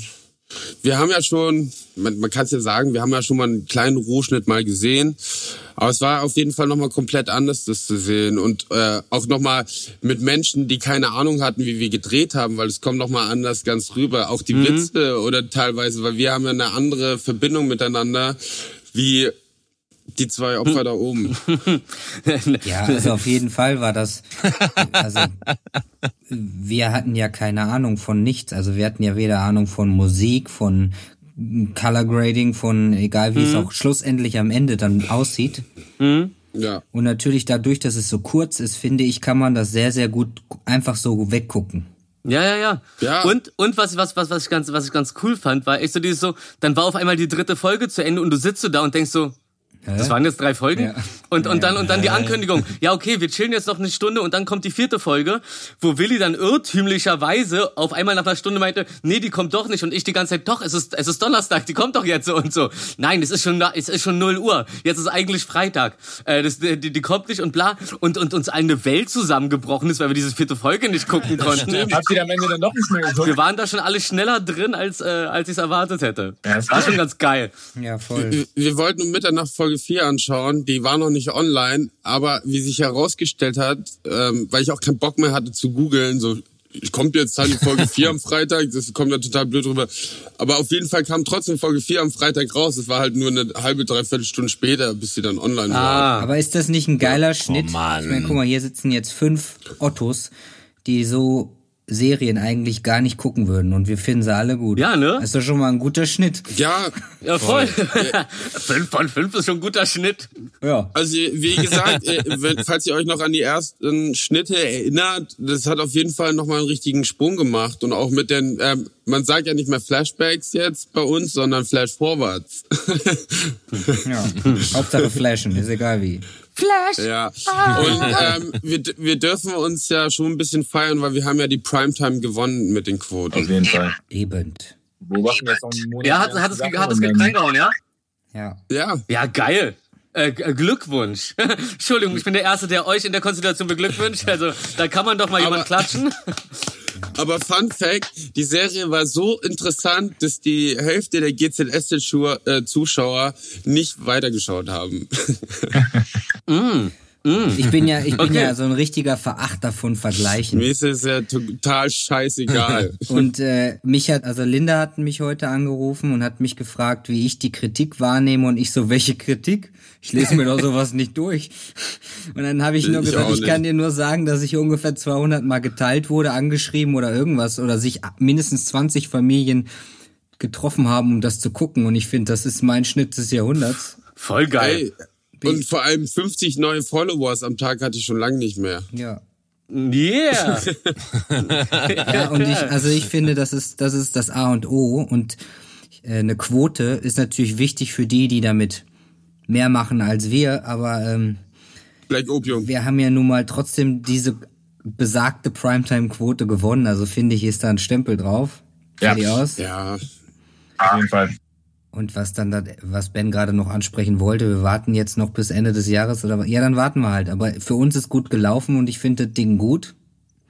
wir haben ja schon, man, man kann es ja sagen, wir haben ja schon mal einen kleinen Rohschnitt mal gesehen, aber es war auf jeden Fall nochmal komplett anders, das zu sehen. Und äh, auch nochmal mit Menschen, die keine Ahnung hatten, wie wir gedreht haben, weil es kommt nochmal anders ganz rüber, auch die Mhm. Witze oder teilweise, weil wir haben ja eine andere Verbindung miteinander, wie die zwei Opfer da oben. Ja, also auf jeden Fall war das. Also wir hatten ja keine Ahnung von nichts. Also wir hatten ja weder Ahnung von Musik, von Color Grading, von egal wie es auch schlussendlich am Ende dann aussieht. Ja. Und natürlich dadurch, dass es so kurz ist, finde ich, kann man das sehr, sehr gut einfach so weggucken. Ja, ja, ja. Ja. Und, und was, was, was, was ich ganz, was ich ganz cool fand, war echt so dieses so, dann war auf einmal die dritte Folge zu Ende und du sitzt so da und denkst so, das waren jetzt drei Folgen. Ja. Und, und dann, und dann die Ankündigung. Ja, okay, wir chillen jetzt noch eine Stunde und dann kommt die vierte Folge, wo Willi dann irrtümlicherweise auf einmal nach einer Stunde meinte, nee, die kommt doch nicht. Und ich die ganze Zeit, doch, es ist, es ist Donnerstag, die kommt doch jetzt so und so. Nein, es ist schon, es ist schon 0 Uhr. Jetzt ist eigentlich Freitag. Äh, das, die, die kommt nicht und bla. Und, und uns allen eine Welt zusammengebrochen ist, weil wir diese vierte Folge nicht gucken konnten. Habt ihr am Ende dann doch nicht mehr geguckt? Wir waren da schon alle schneller drin, als, äh, als ich es erwartet hätte. Ja, das war schon ganz geil. Ja, voll. Wir, wir wollten um Mitternacht Folge 4 anschauen, die war noch nicht online, aber wie sich herausgestellt hat, ähm, weil ich auch keinen Bock mehr hatte zu googeln, so kommt jetzt halt die Folge 4 am Freitag, das kommt ja total blöd rüber. Aber auf jeden Fall kam trotzdem Folge 4 am Freitag raus. Es war halt nur eine halbe, dreiviertel Stunde später, bis sie dann online war. Ah. Aber ist das nicht ein geiler Schnitt? Mann. Ich meine, guck mal, hier sitzen jetzt fünf Ottos, die so Serien eigentlich gar nicht gucken würden und wir finden sie alle gut. Ja, ne? Das ist doch schon mal ein guter Schnitt. Ja, Ja, voll. fünf von fünf ist schon ein guter Schnitt. Ja. Also wie gesagt, äh, wenn, falls ihr euch noch an die ersten Schnitte erinnert, das hat auf jeden Fall nochmal einen richtigen Sprung gemacht und auch mit den, ähm, man sagt ja nicht mehr Flashbacks jetzt bei uns, sondern Flashforwards. ja. Hauptsache flashen, ist egal wie. Ja. Und ähm, wir, wir dürfen uns ja schon ein bisschen feiern, weil wir haben ja die Primetime gewonnen mit den Auf Quoten. jeden Fall. Eben. Beobachten wir jetzt noch einen Monat. Ja, hat, hat es, hat es reingehauen, ja? Ja. Ja. Ja, geil. Äh, G- Glückwunsch. Entschuldigung, ich bin der Erste, der euch in der Konstellation beglückwünscht. Also, da kann man doch mal jemand klatschen. Aber Fun Fact, die Serie war so interessant, dass die Hälfte der GZSZ-Zuschauer nicht weitergeschaut haben. Ich bin ja, ich bin Okay. ja so ein richtiger Verachter von Vergleichen. Mir ist es ja total scheißegal. Und äh, mich hat, also Linda hat mich heute angerufen und hat mich gefragt, wie ich die Kritik wahrnehme und ich so, welche Kritik? Ich lese mir doch sowas nicht durch. Und dann habe ich nur Ich gesagt, ich kann dir nur sagen, dass ich ungefähr 200 Mal geteilt wurde, angeschrieben oder irgendwas oder sich mindestens 20 Familien getroffen haben, um das zu gucken. Und ich finde, das ist mein Schnitt des Jahrhunderts. Voll geil. Ey, und vor allem 50 neue Followers am Tag hatte ich schon lange nicht mehr. Ja. Yeah. Ja, und ich, also ich finde, das ist, das ist das A und O und äh, eine Quote ist natürlich wichtig für die, die damit mehr machen als wir, aber ähm, Black Opium. wir haben ja nun mal trotzdem diese besagte Primetime-Quote gewonnen, also finde ich, ist da ein Stempel drauf. Ja. Aus. Ja, Auf jeden Fall. Und was dann, da, was Ben gerade noch ansprechen wollte, wir warten jetzt noch bis Ende des Jahres oder ja, dann warten wir halt. Aber für uns ist gut gelaufen und ich finde das Ding gut.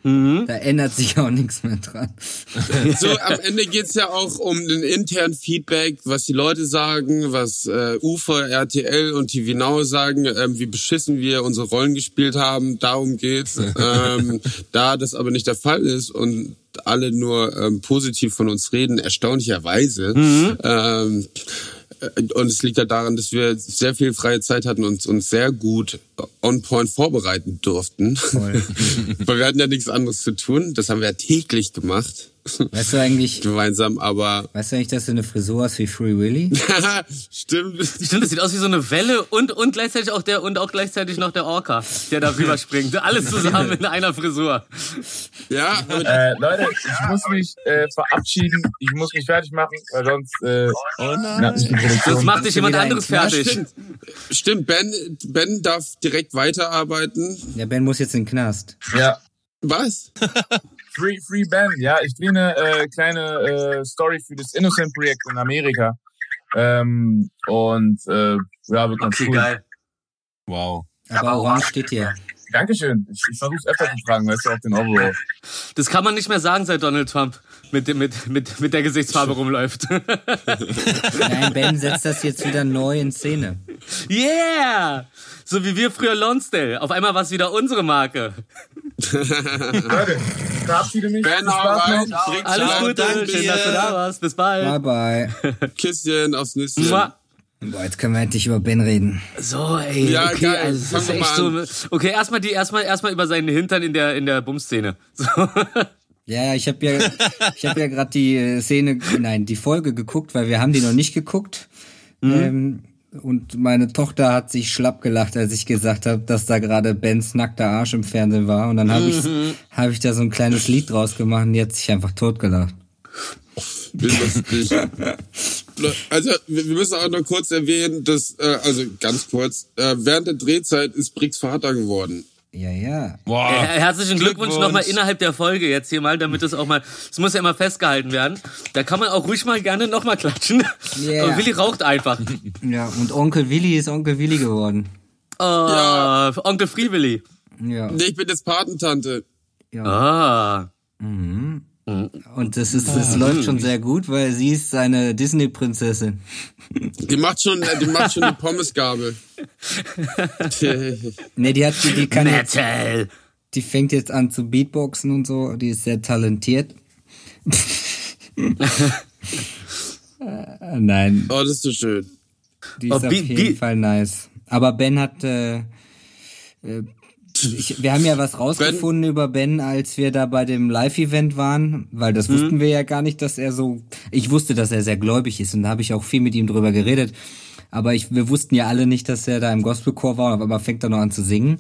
Da ändert sich auch nichts mehr dran. so am Ende geht's ja auch um den internen Feedback, was die Leute sagen, was äh, Ufer, RTL und TV Now sagen, ähm, wie beschissen wir unsere Rollen gespielt haben. Darum geht's. ähm, da das aber nicht der Fall ist und alle nur ähm, positiv von uns reden, erstaunlicherweise. Ähm, äh, und es liegt ja daran, dass wir sehr viel freie Zeit hatten und uns sehr gut on point vorbereiten durften. Weil wir hatten ja nichts anderes zu tun. Das haben wir ja täglich gemacht. Weißt du eigentlich, gemeinsam, aber weißt du eigentlich, dass du eine Frisur hast wie Free Willy? stimmt. Stimmt, das sieht aus wie so eine Welle und, und gleichzeitig auch der, und auch gleichzeitig noch der Orca, der da rüber springt. Alles zusammen in einer Frisur. Ja, Äh, Leute, ich muss mich äh, verabschieden. Ich muss mich fertig machen, weil sonst äh, Oh. Das macht dich jemand anderes fertig. stimmt. Stimmt, Ben, Ben darf direkt weiterarbeiten. Der Ben muss jetzt in den Knast. ja. Was? Free, Free Ben, ja, ich drehe eine äh, kleine äh, Story für das Innocent Projekt in Amerika. Ähm, und äh, ja, wird ganz Okay, cool. geil. Wow. Aber Orange steht hier. Dankeschön. Ich, ich versuche öfter zu fragen, weißt du, auf den Overall. Das kann man nicht mehr sagen, seit Donald Trump mit, dem- mit, mit, mit der Gesichtsfarbe rumläuft. Nein, Ben setzt das jetzt wieder neu in Szene. Yeah! So wie wir früher Lonsdale. Auf einmal war es wieder unsere Marke. Leute, verabschiede mich. Ben, rein. Alles Gute, danke schön, dass du da warst. Bis bald. Bye bye. Küsschen aufs Nüsschen. Mua. Boah, jetzt können wir endlich über Ben reden. So, ey. Ja, okay, geil. Also, das ist echt so. Okay, erstmal die, erstmal, erstmal über seinen Hintern in der, in der Bumszene. So. Ja, ich habe ja, ich habe ja gerade die äh, Szene, nein, die Folge geguckt, weil wir haben die noch nicht geguckt. Ähm, und meine Tochter hat sich schlapp gelacht, als ich gesagt habe, dass da gerade Bens nackter Arsch im Fernsehen war. Und dann habe ich, habe ich da so ein kleines Lied draus gemacht und die hat sich einfach totgelacht. Also, wir wir müssen auch noch kurz erwähnen, dass, äh, also ganz kurz, äh, während der Drehzeit ist Bricks Vater geworden. Ja, ja. Wow. Äh, Herzlichen Glückwunsch, Glückwunsch. nochmal innerhalb der Folge jetzt hier mal, damit es auch mal, es muss ja immer festgehalten werden. Da kann man auch ruhig mal gerne nochmal klatschen. Yeah. Aber Willi raucht einfach. Ja, und Onkel Willi ist Onkel Willi geworden. Oh, Ja. Onkel Free Willi. Ja. Nee, ich bin jetzt Patentante. ja. Ah. Und das ist, das läuft schon sehr gut, weil sie ist seine Disney-Prinzessin. Die macht schon, die macht schon die Pommesgabel. Nee, die hat, die, die kann jetzt, Metal. die fängt jetzt an zu Beatboxen und so, die ist sehr talentiert. Äh, Nein, oh, das ist so schön. die Oh, ist auf Beat- jeden Fall nice. Aber Ben hat, äh, äh, ich, wir haben ja was rausgefunden über Ben, als wir da bei dem Live-Event waren, weil das wussten wir ja gar nicht, dass er so, ich wusste, dass er sehr gläubig ist und da habe ich auch viel mit ihm drüber geredet. Aber ich, wir wussten ja alle nicht, dass er da im Gospelchor war, aber einmal fängt er noch an zu singen.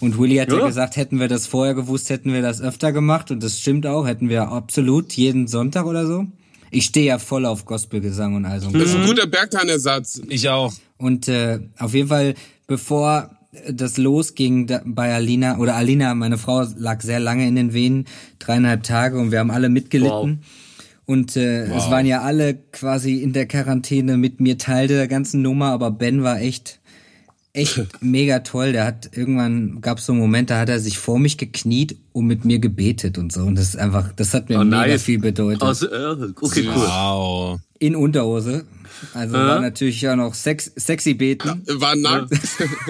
Und Willy hat ja. Ja. gesagt, hätten wir das vorher gewusst, hätten wir das öfter gemacht. Und das stimmt auch, hätten wir absolut jeden Sonntag oder so. Ich stehe ja voll auf Gospelgesang und all so. Das ist ein guter Berghain-Ersatz. Ich auch. Und äh, auf jeden Fall, bevor das losging bei Alina, oder Alina, meine Frau, lag sehr lange in den Venen, dreieinhalb Tage und wir haben alle mitgelitten. Und äh, es waren ja alle quasi in der Quarantäne mit mir Teil der ganzen Nummer, aber Ben war echt, echt mega toll. Der hat irgendwann gab es so einen Moment, da hat er sich vor mich gekniet und mit mir gebetet und so. Und das ist einfach, das hat mir Oh, mega nice. viel bedeutet. Äh, okay, cool. Wow. In Unterhose. Also Äh? war natürlich auch noch sex, sexy beten. War nackt.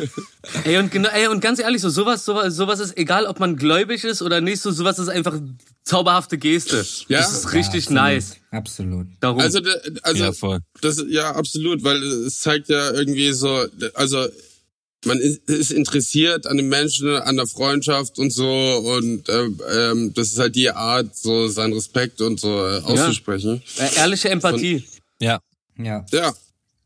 Ey, und genau, ey, und ganz ehrlich, so sowas, sowas, sowas ist egal, ob man gläubig ist oder nicht, so sowas ist einfach zauberhafte Geste. Ja. Das ist richtig absolut. nice. Absolut. Darum. Also, also Ja, voll. das ja absolut, weil es zeigt ja irgendwie so, also man ist, interessiert an den Menschen, an der Freundschaft und so und ähm, ähm, das ist halt die Art, so seinen Respekt und so äh, auszusprechen. äh, ehrliche Empathie. Ja. Ja. Ja,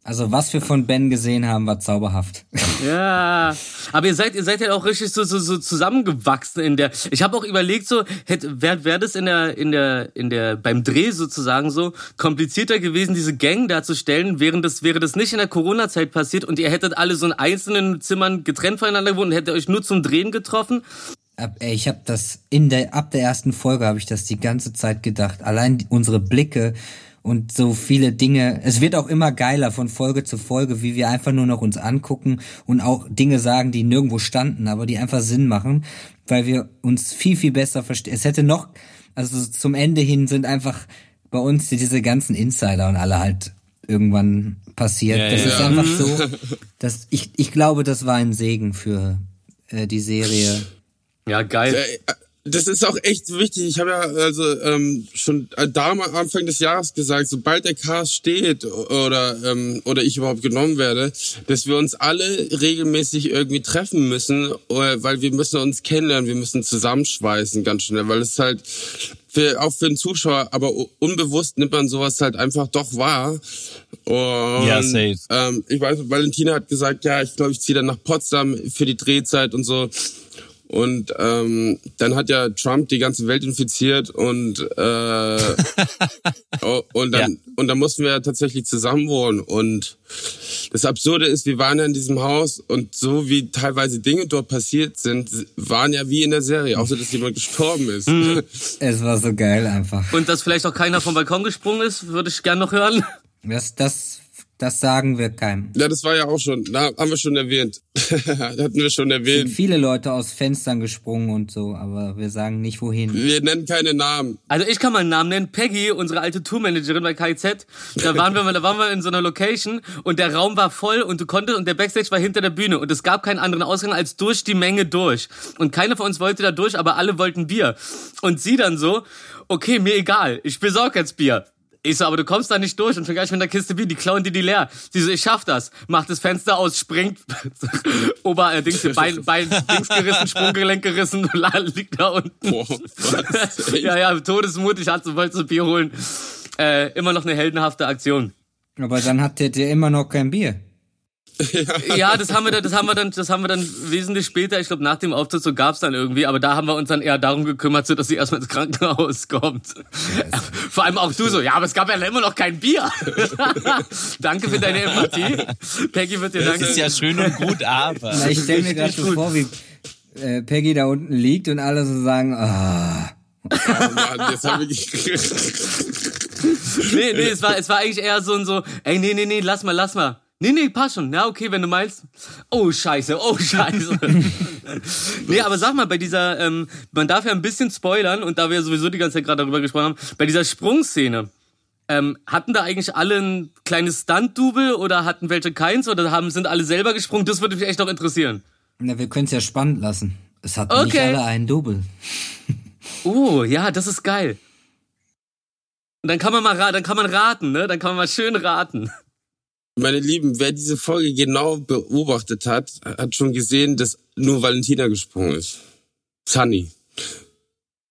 Also was wir von Ben gesehen haben, war zauberhaft. Ja, aber ihr seid ihr seid ja auch richtig so so, so zusammengewachsen in der. Ich habe auch überlegt so, hätte wäre wär das in der in der in der beim Dreh sozusagen so komplizierter gewesen, diese Gang darzustellen, während das wäre das nicht in der Corona-Zeit passiert und ihr hättet alle so in einzelnen Zimmern getrennt voneinander gewohnt und hättet euch nur zum Drehen getroffen. Ab, ey, ich habe das in der ab der ersten Folge habe ich das die ganze Zeit gedacht. Allein unsere Blicke und so viele Dinge. Es wird auch immer geiler von Folge zu Folge, wie wir einfach nur noch uns angucken und auch Dinge sagen, die nirgendwo standen, aber die einfach Sinn machen, weil wir uns viel viel besser verstehen. Es hätte noch also zum Ende hin sind einfach bei uns diese ganzen Insider und alle halt irgendwann passiert. Ja, das ja. ist einfach so, dass ich ich glaube, das war ein Segen für äh, die Serie. Ja, geil. Das ist auch echt wichtig. Ich habe ja also ähm, schon äh, da am Anfang des Jahres gesagt, sobald der Cast steht oder ähm, oder ich überhaupt genommen werde, dass wir uns alle regelmäßig irgendwie treffen müssen, äh, weil wir müssen uns kennenlernen, wir müssen zusammenschweißen ganz schnell, weil es halt für, auch für den Zuschauer, aber unbewusst nimmt man sowas halt einfach doch wahr. Und, Ja, safe. Ähm, ich weiß, Valentina hat gesagt, ja, ich glaube, ich ziehe dann nach Potsdam für die Drehzeit und so. Und ähm, dann hat ja Trump die ganze Welt infiziert und äh, oh, und dann Ja. und dann mussten wir ja tatsächlich zusammen wohnen und das Absurde ist, wir waren ja in diesem Haus und so wie teilweise Dinge dort passiert sind, waren ja wie in der Serie, außer dass jemand gestorben ist. Es war so geil einfach. Und dass vielleicht auch keiner vom Balkon gesprungen ist, würde ich gern noch hören. Das, das, das sagen wir keinem. Ja, das war ja auch schon, da haben wir schon erwähnt. Hatten wir schon sind erwähnt. viele Leute aus Fenstern gesprungen und so, aber wir sagen nicht wohin. Wir nennen keine Namen. Also ich kann mal einen Namen nennen. Peggy, unsere alte Tourmanagerin bei KIZ. Da waren wir mal, da waren wir in so einer Location und der Raum war voll und du konntest und der Backstage war hinter der Bühne und es gab keinen anderen Ausgang als durch die Menge durch. Und keiner von uns wollte da durch, aber alle wollten Bier. Und sie dann so, okay, mir egal, ich besorg jetzt Bier. Ich so, aber du kommst da nicht durch und vergleich mit einer Kiste Bier, die klauen dir die leer. Sie so, ich schaff das. Macht das Fenster aus, springt, Ober, äh, Dings, Bein, Bein, Dings gerissen, Sprunggelenk gerissen, liegt da unten. Boah, was? Ja, ja, todesmutig, hat so wollte so Bier holen. Äh, immer noch eine heldenhafte Aktion. Aber dann hattet ihr immer noch kein Bier. Ja, das haben wir dann, das haben wir dann, das haben wir dann wesentlich später, ich glaube nach dem Auftritt so gab's dann irgendwie, aber da haben wir uns dann eher darum gekümmert, so dass sie erstmal ins Krankenhaus kommt. Vor allem auch du so, ja, aber es gab ja immer noch kein Bier. Danke für deine Empathie. Peggy wird dir Das danken. ist ja schön und gut, aber. Na, ich stelle mir gerade so vor, wie äh, Peggy da unten liegt und alle so sagen, ah. Oh Mann, jetzt habe ich. Nee, nee, es war, es war eigentlich eher so ein so, ey, nee, nee, nee, lass mal, lass mal. Nee, nee, passt schon. Ja, okay, wenn du meinst. Oh, scheiße, oh, scheiße. nee, aber sag mal, bei dieser, ähm, man darf ja ein bisschen spoilern und da wir sowieso die ganze Zeit gerade darüber gesprochen haben, bei dieser Sprungszene, ähm, hatten da eigentlich alle ein kleines Stunt-Double oder hatten welche keins oder haben, sind alle selber gesprungen? Das würde mich echt noch interessieren. Na, wir können es ja spannend lassen. Es hatten nicht Okay. alle einen Double. Oh, ja, das ist geil. Und dann kann man mal, dann kann man raten, ne? Dann kann man mal schön raten. Meine Lieben, wer diese Folge genau beobachtet hat, hat schon gesehen, dass nur Valentina gesprungen ist. Sunny.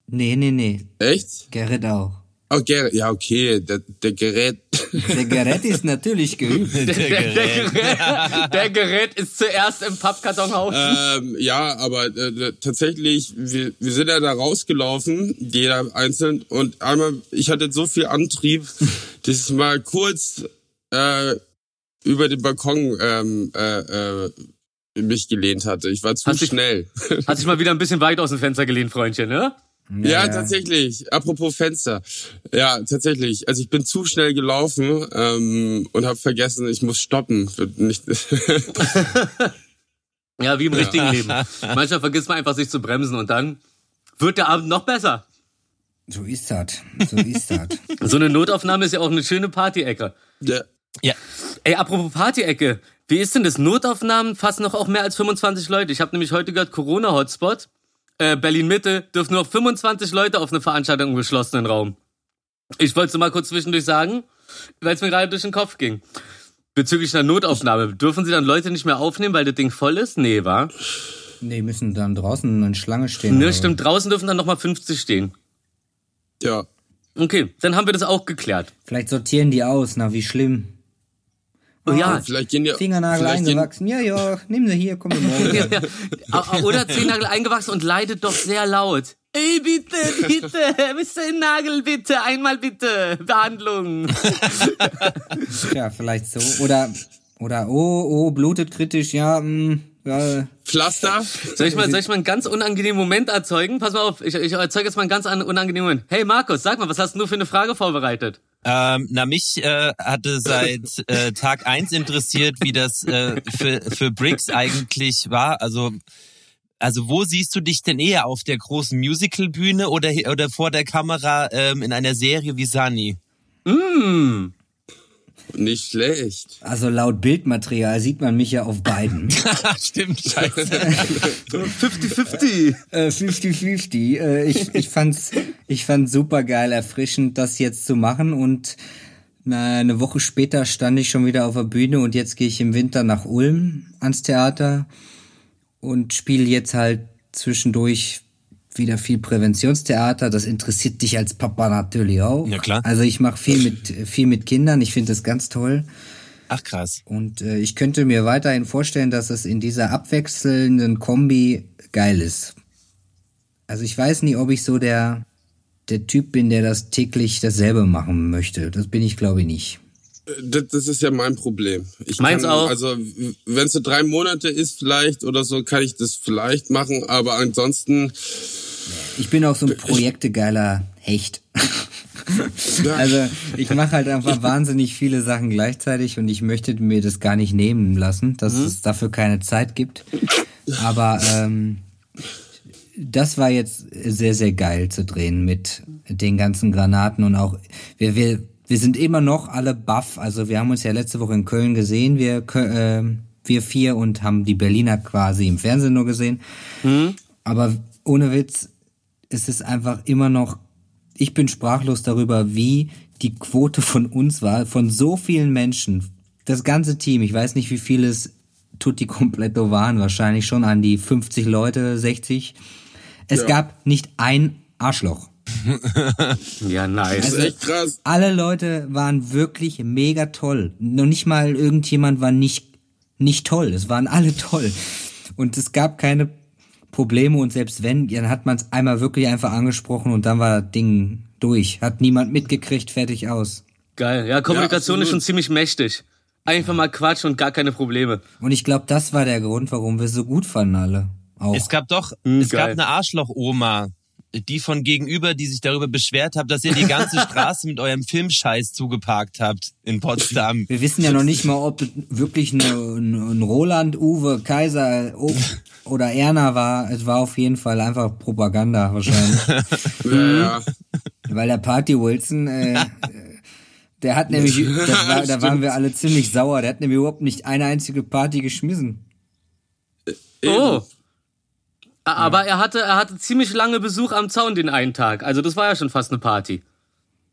Nee, nee, nee. Echt? Gerrit auch. Oh, Gerrit. Ja, okay, der, der Gerät. Der Gerrit ist natürlich geübt. Der, der, Gerät, der Gerät ist zuerst im Pappkartonhaus. ähm, ja, aber äh, tatsächlich, wir, wir sind ja da rausgelaufen, jeder einzeln, und einmal, ich hatte so viel Antrieb, dass ich mal kurz äh, über den Balkon ähm, äh, äh, mich gelehnt hatte. Ich war zu dich- schnell. Hat sich mal wieder ein bisschen weit aus dem Fenster gelehnt, Freundchen, ne? Ja, tatsächlich. Apropos Fenster. Ja, tatsächlich. Also ich bin zu schnell gelaufen ähm, und habe vergessen, ich muss stoppen. Nicht Ja, wie im richtigen Leben. Manchmal vergisst man einfach, sich zu bremsen und dann wird der Abend noch besser. So ist das. So ist das. So eine Notaufnahme ist ja auch eine schöne Party-Ecke. ja, Ja. Ey, apropos Party-Ecke. Wie ist denn das? Notaufnahmen fassen noch auch mehr als 25 Leute. Ich habe nämlich heute gehört, Corona-Hotspot. Äh, Berlin-Mitte dürfen nur 25 Leute auf eine Veranstaltung im geschlossenen Raum. Ich wollte es mal kurz zwischendurch sagen, weil es mir gerade durch den Kopf ging. Bezüglich einer Notaufnahme. Dürfen Sie dann Leute nicht mehr aufnehmen, weil das Ding voll ist? Nee, wa? Nee, müssen dann draußen in Schlange stehen. Ne, stimmt. Draußen dürfen dann nochmal 50 stehen. ja. Okay, dann haben wir das auch geklärt. Vielleicht sortieren die aus, na wie schlimm. Oh ja, Vielleicht gehen ja. Fingernagel vielleicht gehen, eingewachsen. Ja, ja, nimm sie hier, komm morgen. Ja, ja. Oder Zehennagel eingewachsen und leidet doch sehr laut. Ey, bitte, bitte, Mr. Nagel, bitte, einmal bitte, Behandlung. ja, vielleicht so. Oder, oder, oh, oh, blutet kritisch, ja, mh, ja. Pflaster. Soll ich mal, soll ich mal einen ganz unangenehmen Moment erzeugen? Pass mal auf, ich, ich erzeuge jetzt mal einen ganz an- unangenehmen Moment. Hey Markus, sag mal, was hast du für eine Frage vorbereitet? Ähm, na, mich äh, hatte seit äh, Tag eins interessiert, wie das äh, für, für Briggs eigentlich war. Also, also wo siehst du dich denn eher auf der großen Musicalbühne oder, oder vor der Kamera ähm, in einer Serie wie Sunny? Hm. Nicht schlecht. Also laut Bildmaterial sieht man mich ja auf beiden. Stimmt, scheiße. 50-50. Äh, 50-50. Äh, ich, ich fand's, ich fand's super geil, erfrischend, das jetzt zu machen und na, eine Woche später stand ich schon wieder auf der Bühne und jetzt gehe ich im Winter nach Ulm ans Theater und spiele jetzt halt zwischendurch wieder viel Präventionstheater. Das interessiert dich als Papa natürlich auch. Ja, klar. Also ich mache viel mit viel mit Kindern. Ich finde das ganz toll. Ach krass. Und äh, ich könnte mir weiterhin vorstellen, dass es in dieser abwechselnden Kombi geil ist. Also ich weiß nie, ob ich so der der Typ bin, der das täglich dasselbe machen möchte. Das bin ich, glaube ich, nicht. Das, das ist ja mein Problem. Ich Meins kann, auch. Also wenn es so drei Monate ist vielleicht oder so, kann ich das vielleicht machen. Aber ansonsten, Ich bin auch so ein projektegeiler Hecht. Ja. Also ich mache halt einfach wahnsinnig viele Sachen gleichzeitig und ich möchte mir das gar nicht nehmen lassen, dass es dafür keine Zeit gibt. Aber ähm, das war jetzt sehr, sehr geil zu drehen mit den ganzen Granaten und auch wir, wir, wir sind immer noch alle baff. Also wir haben uns ja letzte Woche in Köln gesehen, wir, äh, wir vier und haben die Berliner quasi im Fernsehen nur gesehen. Aber ohne Witz, es ist einfach immer noch, ich bin sprachlos darüber, wie die Quote von uns war, von so vielen Menschen. Das ganze Team, ich weiß nicht, wie viele es tutti completo waren, wahrscheinlich schon an die 50 Leute, 60. Es Ja. gab nicht ein Arschloch. Ja, nice. das ist echt krass. Alle Leute waren wirklich mega toll. Noch nicht mal irgendjemand war nicht, nicht toll. Es waren alle toll. Und es gab keine Probleme und selbst wenn, dann hat man es einmal wirklich einfach angesprochen und dann war das Ding durch. Hat niemand mitgekriegt, fertig aus. Geil. Ja, Kommunikation Ja, ist schon ziemlich mächtig. Einfach mal Quatsch und gar keine Probleme. Und ich glaube, das war der Grund, warum wir so gut fanden alle. Auch. Es gab doch, Hm, es gab geil. eine Arschloch-Oma, die von gegenüber, die sich darüber beschwert hat, dass ihr die ganze Straße mit eurem Filmscheiß zugeparkt habt in Potsdam. Wir wissen ja noch nicht mal, ob es wirklich ein ein Roland, Uwe, Kaiser oder Erna war. Es war auf jeden Fall einfach Propaganda wahrscheinlich. Ja, ja. Weil der Party Wilson, äh, äh, der hat nämlich, das war, da waren wir alle ziemlich sauer, der hat nämlich überhaupt nicht eine einzige Party geschmissen. Oh. Aber er hatte, er hatte ziemlich lange Besuch am Zaun den einen Tag. Also das war ja schon fast eine Party.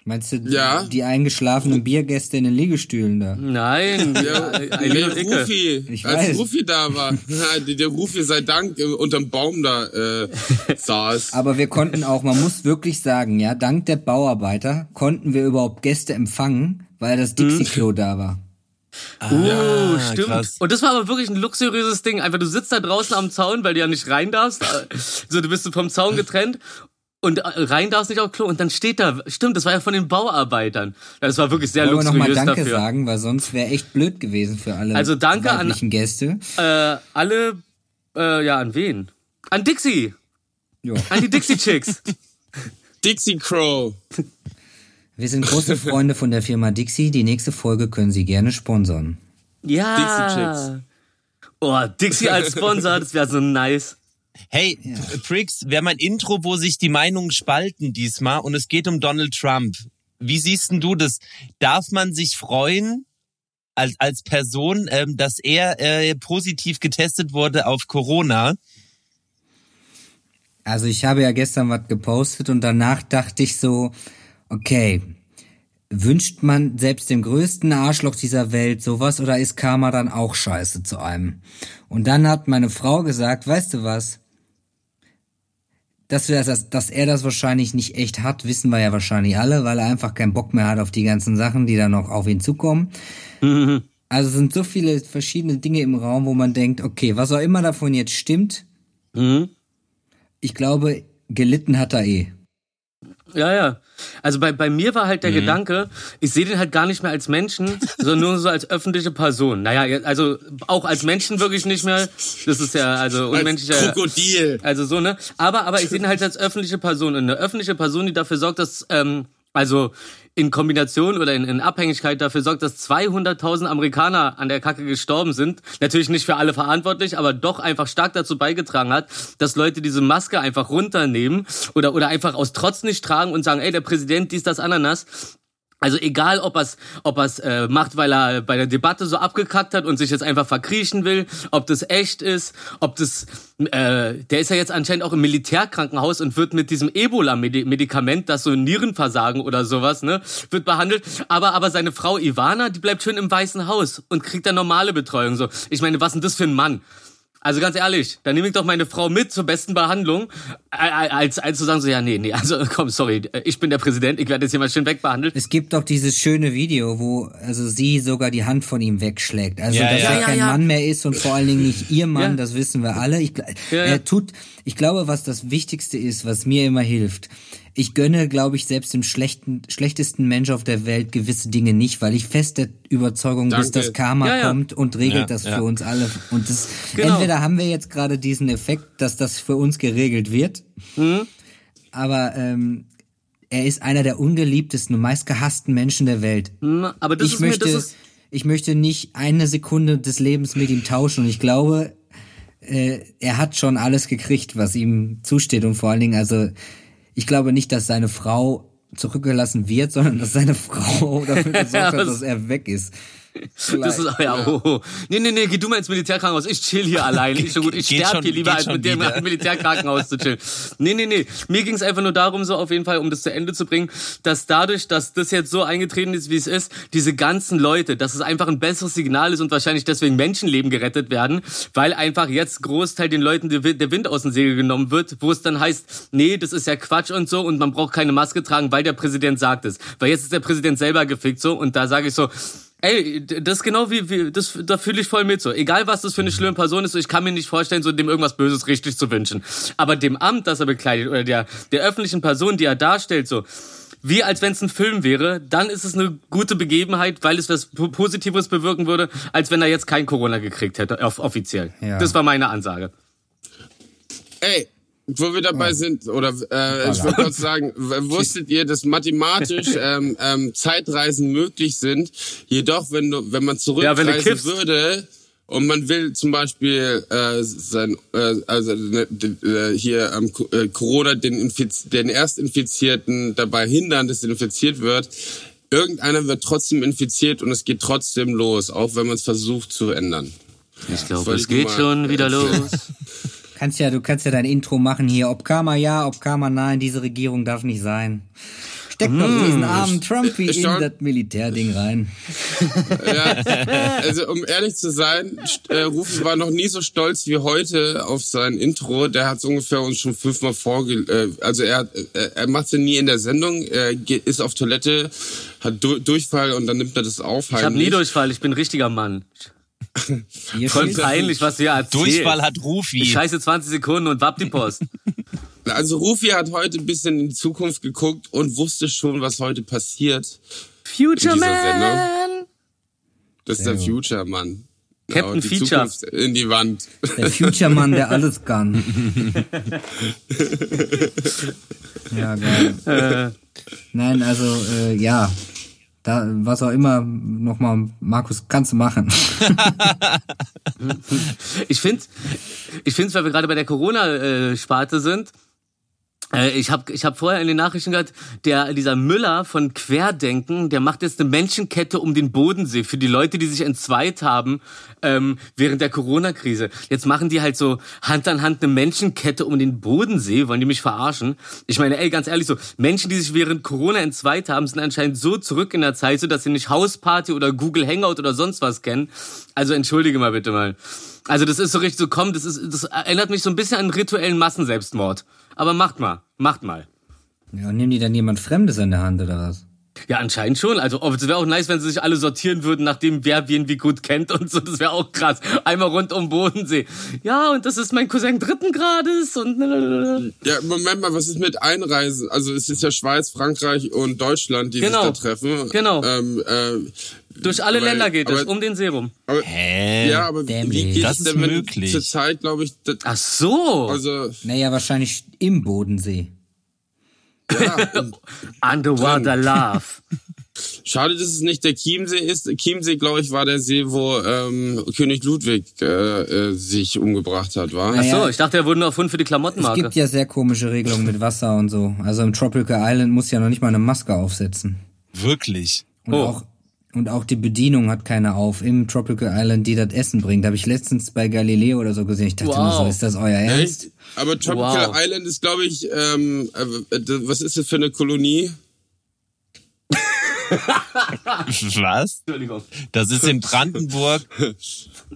Meinst du, Ja. die eingeschlafenen Biergäste in den Liegestühlen da? Nein, Ja, ja, nee. Rufi, Ich als weiß. Rufi da war, der der Rufi sei Dank äh, unterm Baum da äh, saß. Aber wir konnten auch, man muss wirklich sagen, ja, dank der Bauarbeiter konnten wir überhaupt Gäste empfangen, weil das Dixie-Klo da war. Oh, stimmt. krass. Und das war aber wirklich ein luxuriöses Ding. Einfach, du sitzt da draußen am Zaun, weil du ja nicht rein darfst. So, du bist vom Zaun getrennt. Und äh, rein darfst nicht auf Klo. Und dann steht da, stimmt, das war ja von den Bauarbeitern. Das war wirklich sehr Wollen wir nochmal luxuriös Danke dafür. sagen, weil sonst wäre echt blöd gewesen für alle Also danke an- Gäste. Äh, alle, äh, ja, an wen? An Dixie. Jo. An die Dixie Chicks. Dixie Crow. Wir sind große Freunde von der Firma Dixie. Die nächste Folge können Sie gerne sponsern. Ja. Dixie Chicks. Oh, Dixie als Sponsor, das wäre so nice. Hey, Pricks, wir haben ein Intro, wo sich die Meinungen spalten diesmal und es geht um Donald Trump. Wie siehst denn du das? Darf man sich freuen als, als Person, ähm, dass er äh, positiv getestet wurde auf Corona? Also ich habe ja gestern was gepostet und danach dachte ich so, okay, wünscht man selbst dem größten Arschloch dieser Welt sowas oder ist Karma dann auch scheiße zu einem? Und dann hat meine Frau gesagt, weißt du was? Dass, wir das, dass er das wahrscheinlich nicht echt hat, wissen wir ja wahrscheinlich alle, weil er einfach keinen Bock mehr hat auf die ganzen Sachen, die da noch auf ihn zukommen. Also es sind so viele verschiedene Dinge im Raum, wo man denkt, okay, was auch immer davon jetzt stimmt, Mhm. ich glaube, gelitten hat er eh. Ja, ja. Also bei, bei mir war halt der Gedanke, ich sehe den halt gar nicht mehr als Menschen, sondern nur so als öffentliche Person. Naja, also auch als Menschen wirklich nicht mehr. Das ist ja also Als unmenschlicher. Krokodil. Also so, ne? Aber, aber ich sehe ihn halt als öffentliche Person. Und eine öffentliche Person, die dafür sorgt, dass, ähm, also in Kombination oder in, in Abhängigkeit dafür sorgt, dass 200.000 Amerikaner an der Kacke gestorben sind. Natürlich nicht für alle verantwortlich, aber doch einfach stark dazu beigetragen hat, dass Leute diese Maske einfach runternehmen oder, oder einfach aus Trotz nicht tragen und sagen, ey, der Präsident, dies, das, Ananas. Also egal, ob er's, ob er's äh, macht, weil er bei der Debatte so abgekackt hat und sich jetzt einfach verkriechen will, ob das echt ist, ob das, äh, der ist ja jetzt anscheinend auch im Militärkrankenhaus und wird mit diesem Ebola-Medikament, das so Nierenversagen oder sowas, ne, wird behandelt. Aber aber seine Frau Ivana, die bleibt schön im Weißen Haus und kriegt dann normale Betreuung. So, ich meine, was denn das für ein Mann? Also ganz ehrlich, dann nehme ich doch meine Frau mit zur besten Behandlung, als, als zu sagen so, ja, nee, nee, also komm, sorry, ich bin der Präsident, ich werde jetzt hier mal schön wegbehandelt. Es gibt doch dieses schöne Video, wo also sie sogar die Hand von ihm wegschlägt. Also Ja, dass ja. er Ja, kein ja. Mann mehr ist und vor allen Dingen nicht ihr Mann, Ja. das wissen wir alle. Ich, gl- Ja, ja. Er tut, ich glaube, was das Wichtigste ist, was mir immer hilft. Ich gönne, glaube ich, selbst dem schlechten, schlechtesten Mensch auf der Welt gewisse Dinge nicht, weil ich fest der Überzeugung bin, dass Karma Ja, ja. kommt und regelt Ja, das ja. für uns alle. Und das, Genau. entweder haben wir jetzt gerade diesen Effekt, dass das für uns geregelt wird, Mhm. aber ähm, er ist einer der ungeliebtesten und meistgehassten Menschen der Welt. Hm, Aber das ich ist möchte, mir, das ist, ich möchte nicht eine Sekunde des Lebens mit ihm tauschen. Und ich glaube, äh, er hat schon alles gekriegt, was ihm zusteht. Und vor allen Dingen, also, ich glaube nicht, dass seine Frau zurückgelassen wird, sondern dass seine Frau dafür gesorgt hat, dass er weg ist. Das ist, ja, oh, oh. Nee, nee, nee, geh du mal ins Militärkrankenhaus. Ich chill hier allein. Ich schon gut, ich sterbe hier lieber, als mit dem wieder. im Militärkrankenhaus zu chillen. Nee, nee, nee. Mir ging es einfach nur darum, so auf jeden Fall, um das zu Ende zu bringen, dass dadurch, dass das jetzt so eingetreten ist, wie es ist, diese ganzen Leute, dass es einfach ein besseres Signal ist und wahrscheinlich deswegen Menschenleben gerettet werden, weil einfach jetzt Großteil den Leuten der Wind- der Wind aus den Segel genommen wird, wo es dann heißt, nee, das ist ja Quatsch und so und man braucht keine Maske tragen, weil der Präsident sagt es. Weil jetzt ist der Präsident selber gefickt so und da sage ich so, Ey, das ist genau wie, wie das, da fühle ich voll mit so. Egal was das für eine schlimme Person ist, so, ich kann mir nicht vorstellen, so dem irgendwas Böses richtig zu wünschen. Aber dem Amt, das er bekleidet, oder der, der öffentlichen Person, die er darstellt, so, wie als wenn es ein Film wäre, dann ist es eine gute Begebenheit, weil es was Po- Positives bewirken würde, als wenn er jetzt kein Corona gekriegt hätte, off offiziell. Ja. Das war meine Ansage. Ey, wo wir dabei sind, oder äh, ich will kurz sagen, wusstet ihr, dass mathematisch ähm, ähm, Zeitreisen möglich sind, jedoch wenn du, wenn man Ja, zurückreisen kiffst. würde und man will zum Beispiel äh, sein, äh, also ne, äh, hier ähm, Co- äh, Corona den, Infiz den Erstinfizierten dabei hindern, dass er infiziert wird, irgendeiner wird trotzdem infiziert und es geht trotzdem los, auch wenn man es versucht zu ändern. Ich glaube, es geht schon wieder los. Kannst ja, du kannst ja dein Intro machen hier, ob Karma ja, ob Karma nein, diese Regierung darf nicht sein. Steck doch diesen armen Trumpy ich in das Militärding rein. Ja, also um ehrlich zu sein, äh, Rufi war noch nie so stolz wie heute auf sein Intro. Der hat es ungefähr uns schon fünfmal vorge... Äh, also er, hat, äh, er macht es nie in der Sendung, er geht, ist auf Toilette, hat du Durchfall und dann nimmt er das auf. Ich habe nie Durchfall, ich bin ein richtiger Mann. Hier Voll peinlich, was du erzählst. Durchfall hat Rufi. Scheiße 20 Sekunden und wapp die Post. Also Rufi hat heute ein bisschen in die Zukunft geguckt und wusste schon, was heute passiert. Future. Man! Das ist der Future, Mann. Captain die Feature. Zukunft in die Wand. Der Future-Mann, der alles kann. ja, geil. Nein, also, äh, ja. Da, was auch immer, nochmal, Markus, kannst du machen. Ich finde, ich find's, weil wir gerade bei der Corona-Sparte sind. Äh, Ich habe ich hab vorher in den Nachrichten gehört, der, dieser Müller von Querdenken, der macht jetzt eine Menschenkette um den Bodensee für die Leute, die sich entzweit haben ähm, während der Corona-Krise. Jetzt machen die halt so Hand an Hand eine Menschenkette um den Bodensee, wollen die mich verarschen? Ich meine, ey, ganz ehrlich so, Menschen, die sich während Corona entzweit haben, sind anscheinend so zurück in der Zeit, so dass sie nicht Hausparty oder Google Hangout oder sonst was kennen. Also entschuldige mal bitte mal. Also das ist so richtig so, komm, das ist, das erinnert mich so ein bisschen an rituellen Massenselbstmord. Aber macht mal, macht mal. Ja, nehmen die dann jemand Fremdes in der Hand oder was? Ja, anscheinend schon. Also es wäre auch nice, wenn sie sich alle sortieren würden, nachdem wer wen wie gut kennt und so. Das wäre auch krass. Einmal rund um Bodensee. Ja, und das ist mein Cousin dritten Grades und Ja, Moment mal, was ist mit Einreisen? Also es ist ja Schweiz, Frankreich und Deutschland, die Genau. sich da treffen. Genau. Ähm, äh, durch alle Länder geht es, aber- um den Serum. aber, Hä? Ja, aber Dämlich. wie geht Das es ist denn, wenn möglich. zur Zeit, glaube ich, das, Ach so. also Naja, wahrscheinlich im Bodensee. ja, Underwater Love. schade, dass es nicht der Chiemsee ist. Chiemsee, glaube ich, war der See, wo ähm, König Ludwig äh, äh, sich umgebracht hat, war? Ach Naja. so, ich dachte, er wurde nur erfunden für die Es Klamottenmarke. gibt ja sehr komische Regelungen mit Wasser und so. Also im Tropical Island muss ja noch nicht mal eine Maske aufsetzen. Wirklich. Und Oh. auch und auch die Bedienung hat keine auf im Tropical Island, die das Essen bringt. Habe ich letztens bei Galileo oder so gesehen. Ich dachte Wow. mir so, ist das euer Ernst? Echt? Aber Tropical Wow. Island ist, glaube ich, ähm, äh, äh, was ist das für eine Kolonie? Was? Das ist in Brandenburg.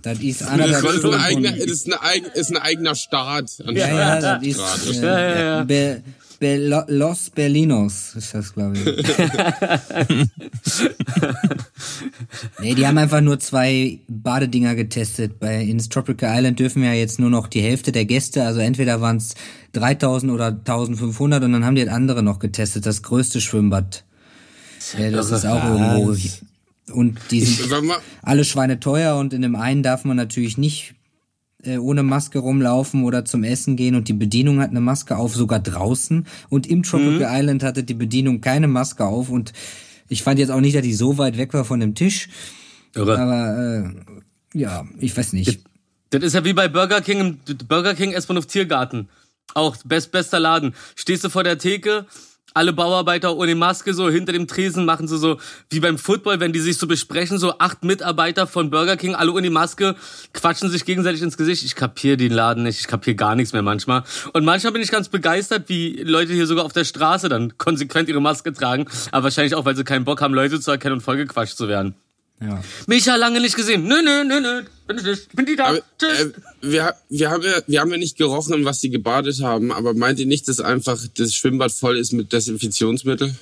Das ist Das anderthalb ist ein eigener, das ist ein, eigen, ist ein eigener Staat. Ja, ja, das ist äh, Ja, ja, ja. Be, Be, Lo- Los Berlinos ist das, glaube ich. nee, die haben einfach nur zwei Badedinger getestet. Bei ins Tropical Island dürfen ja jetzt nur noch die Hälfte der Gäste, also entweder waren es 3000 oder 1500 und dann haben die das andere noch getestet, das größte Schwimmbad. Ja, das ist auch irgendwo. Und die sind mal, alle Schweine teuer und in dem einen darf man natürlich nicht ohne Maske rumlaufen oder zum Essen gehen und die Bedienung hat eine Maske auf, sogar draußen und im Tropical Island hatte die Bedienung keine Maske auf und ich fand jetzt auch nicht, dass die so weit weg war von dem Tisch, Irre. aber äh, ja, ich weiß nicht. Das ist ja wie bei Burger King Burger King S-Bahnhof Tiergarten. Auch best, bester Laden. Stehst du vor der Theke, alle Bauarbeiter ohne Maske so hinter dem Tresen machen sie so wie beim Football, wenn die sich so besprechen, so acht Mitarbeiter von Burger King, alle ohne Maske, quatschen sich gegenseitig ins Gesicht. Ich kapier den Laden nicht, ich kapier gar nichts mehr manchmal. Und manchmal bin ich ganz begeistert, wie Leute hier sogar auf der Straße dann konsequent ihre Maske tragen, aber wahrscheinlich auch, weil sie keinen Bock haben, Leute zu erkennen und vollgequatscht zu werden. Ja. Micha lange nicht gesehen. Nö, nö, nö, nö. Bin ich nicht. Bin die da. aber, Tschüss. äh, wir, wir, haben ja, wir haben ja nicht gerochen, was die gebadet haben, aber meint ihr nicht, dass einfach das Schwimmbad voll ist mit Desinfektionsmittel?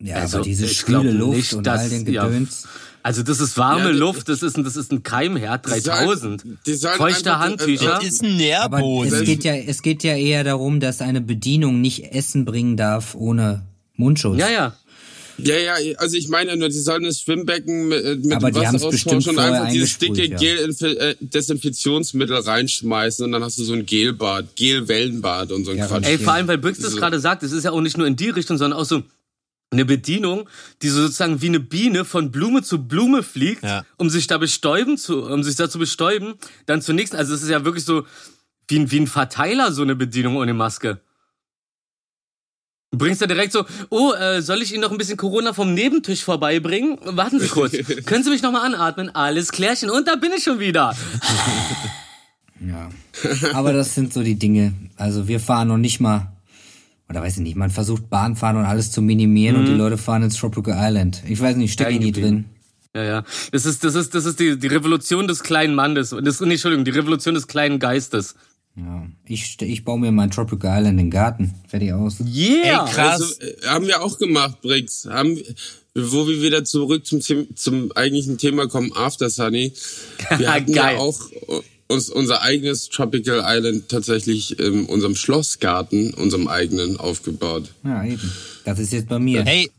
Ja, Also, aber diese schwüle Luft nicht, und dass- all den ja. Gedöns. Also das ist warme Ja, Luft, das ist ein, das ist ein Keimherd, Die sollen- 3000. die sollen Feuchte Handtücher. Das ist ein Aber Nährboden. es geht ja, es geht ja eher darum, dass eine Bedienung nicht Essen bringen darf ohne Mundschutz. ja, ja. Ja, ja, also ich meine ja nur, die sollen das Schwimmbecken mit, äh, mit Aber dem die haben's Wasser bestimmt austauschen und einfach dieses dicke eingesprüht, Gel äh, Desinfektionsmittel reinschmeißen und dann hast du so ein Gelbad, Gelwellenbad und so ein Ja, Quatsch. Ey, vor allem, weil Brix das So. gerade sagt, es ist ja auch nicht nur in die Richtung, sondern auch so eine Bedienung, die so sozusagen wie eine Biene von Blume zu Blume fliegt, Ja. um sich da bestäuben zu, um sich da zu bestäuben, dann zur nächsten. Also es ist ja wirklich so wie ein, wie ein Verteiler, so eine Bedienung ohne Maske. Du bringst ja direkt so, oh, äh, soll ich Ihnen noch ein bisschen Corona vom Nebentisch vorbeibringen? Warten Sie kurz. Können Sie mich nochmal anatmen? Alles klärchen. Und da bin ich schon wieder. Ja. Aber das sind so die Dinge. Also wir fahren noch nicht mal, oder weiß ich nicht, man versucht Bahnfahren und alles zu minimieren und die Leute fahren ins Tropical Island. Ich weiß nicht, stecke ich nie drin. Ja, ja. Das ist, das ist, das ist die, die Revolution des kleinen Mannes. Das, nee, Entschuldigung, die Revolution des kleinen Geistes. Ja. Ich, ich baue mir mein Tropical Island in den Garten. Fertig aus. Yeah! Ey, krass. Also, haben wir auch gemacht, Brix. Haben, wo wir wieder zurück zum, zum eigentlichen Thema kommen, After Sunny. Wir hatten Geil. ja auch uns, unser eigenes Tropical Island tatsächlich in unserem Schlossgarten, unserem eigenen, aufgebaut. Ja, eben. Das ist jetzt bei mir. Hey,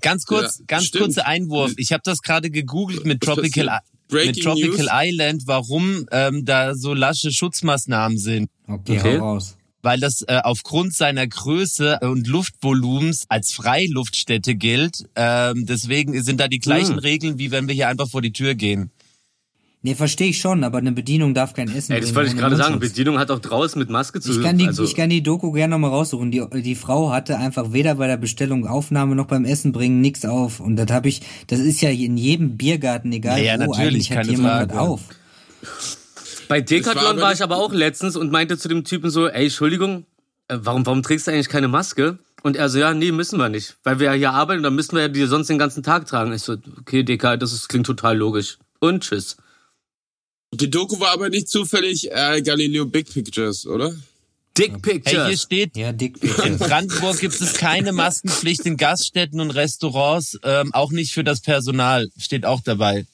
ganz kurz, Ja, ganz stimmt. kurzer Einwurf. Ich habe das gerade gegoogelt mit Tropical, passiert? mit Breaking Tropical News. Island, warum ähm, da so lasche Schutzmaßnahmen sind. Okay, Okay. hau raus. Weil das äh, aufgrund seiner Größe und Luftvolumens als Freiluftstätte gilt. Ähm, deswegen sind da die gleichen Hm. Regeln, wie wenn wir hier einfach vor die Tür gehen. Nee, verstehe ich schon, aber eine Bedienung darf kein Essen Ey, das wollte ich gerade sagen. Bedienung hat auch draußen mit Maske zu Ich kann die, also, ich kann die Doku gerne nochmal raussuchen. Die, die Frau hatte einfach weder bei der Bestellung Aufnahme noch beim Essen bringen nichts auf. Und das habe ich, das ist ja in jedem Biergarten, egal Ja, ja, wo, natürlich, eigentlich hat jemand Frage. was auf. Bei war Decathlon war nicht- ich aber auch letztens und meinte zu dem Typen so, ey, Entschuldigung, äh, warum, warum trägst du eigentlich keine Maske? Und er so, ja, nee, müssen wir nicht. Weil wir ja hier arbeiten und dann müssen wir ja die sonst den ganzen Tag tragen. Ich so, okay, Dicker, das ist, klingt total logisch. Und tschüss. Die Doku war aber nicht zufällig äh, Galileo Big Pictures, oder? Dick Hey, hier Pictures. steht, Ja, dick in bitte. Brandenburg gibt es keine Maskenpflicht in Gaststätten und Restaurants, ähm, auch nicht für das Personal. Steht auch dabei.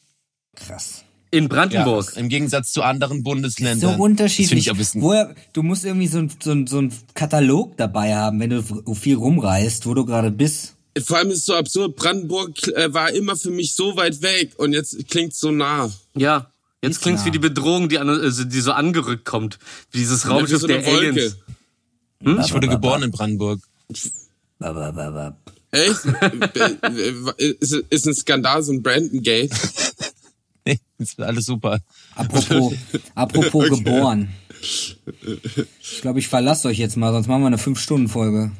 Krass. In Ja, Brandenburg. Im Gegensatz zu anderen So Bundesländern. Finde unterschiedlich. Woher, du musst irgendwie so ein, so, ein, so ein Katalog dabei haben, wenn du viel rumreist, wo du gerade bist. Vor allem ist es so absurd, Brandenburg äh, war immer für mich so weit weg und jetzt klingt's so nah. Ja. Jetzt klingt's nah. wie die Bedrohung, die, an, also, die so angerückt kommt. Wie dieses Raumschiff so der Aliens. Wolke. Ich wurde geboren in Brandenburg. Ba, ba, ba, ba. Echt? Ist, ist ein Skandal, so ein Brandon Gate. Nee, ist alles super. Apropos, apropos geboren. Ich glaube, ich verlasse euch jetzt mal, sonst machen wir eine 5-Stunden-Folge.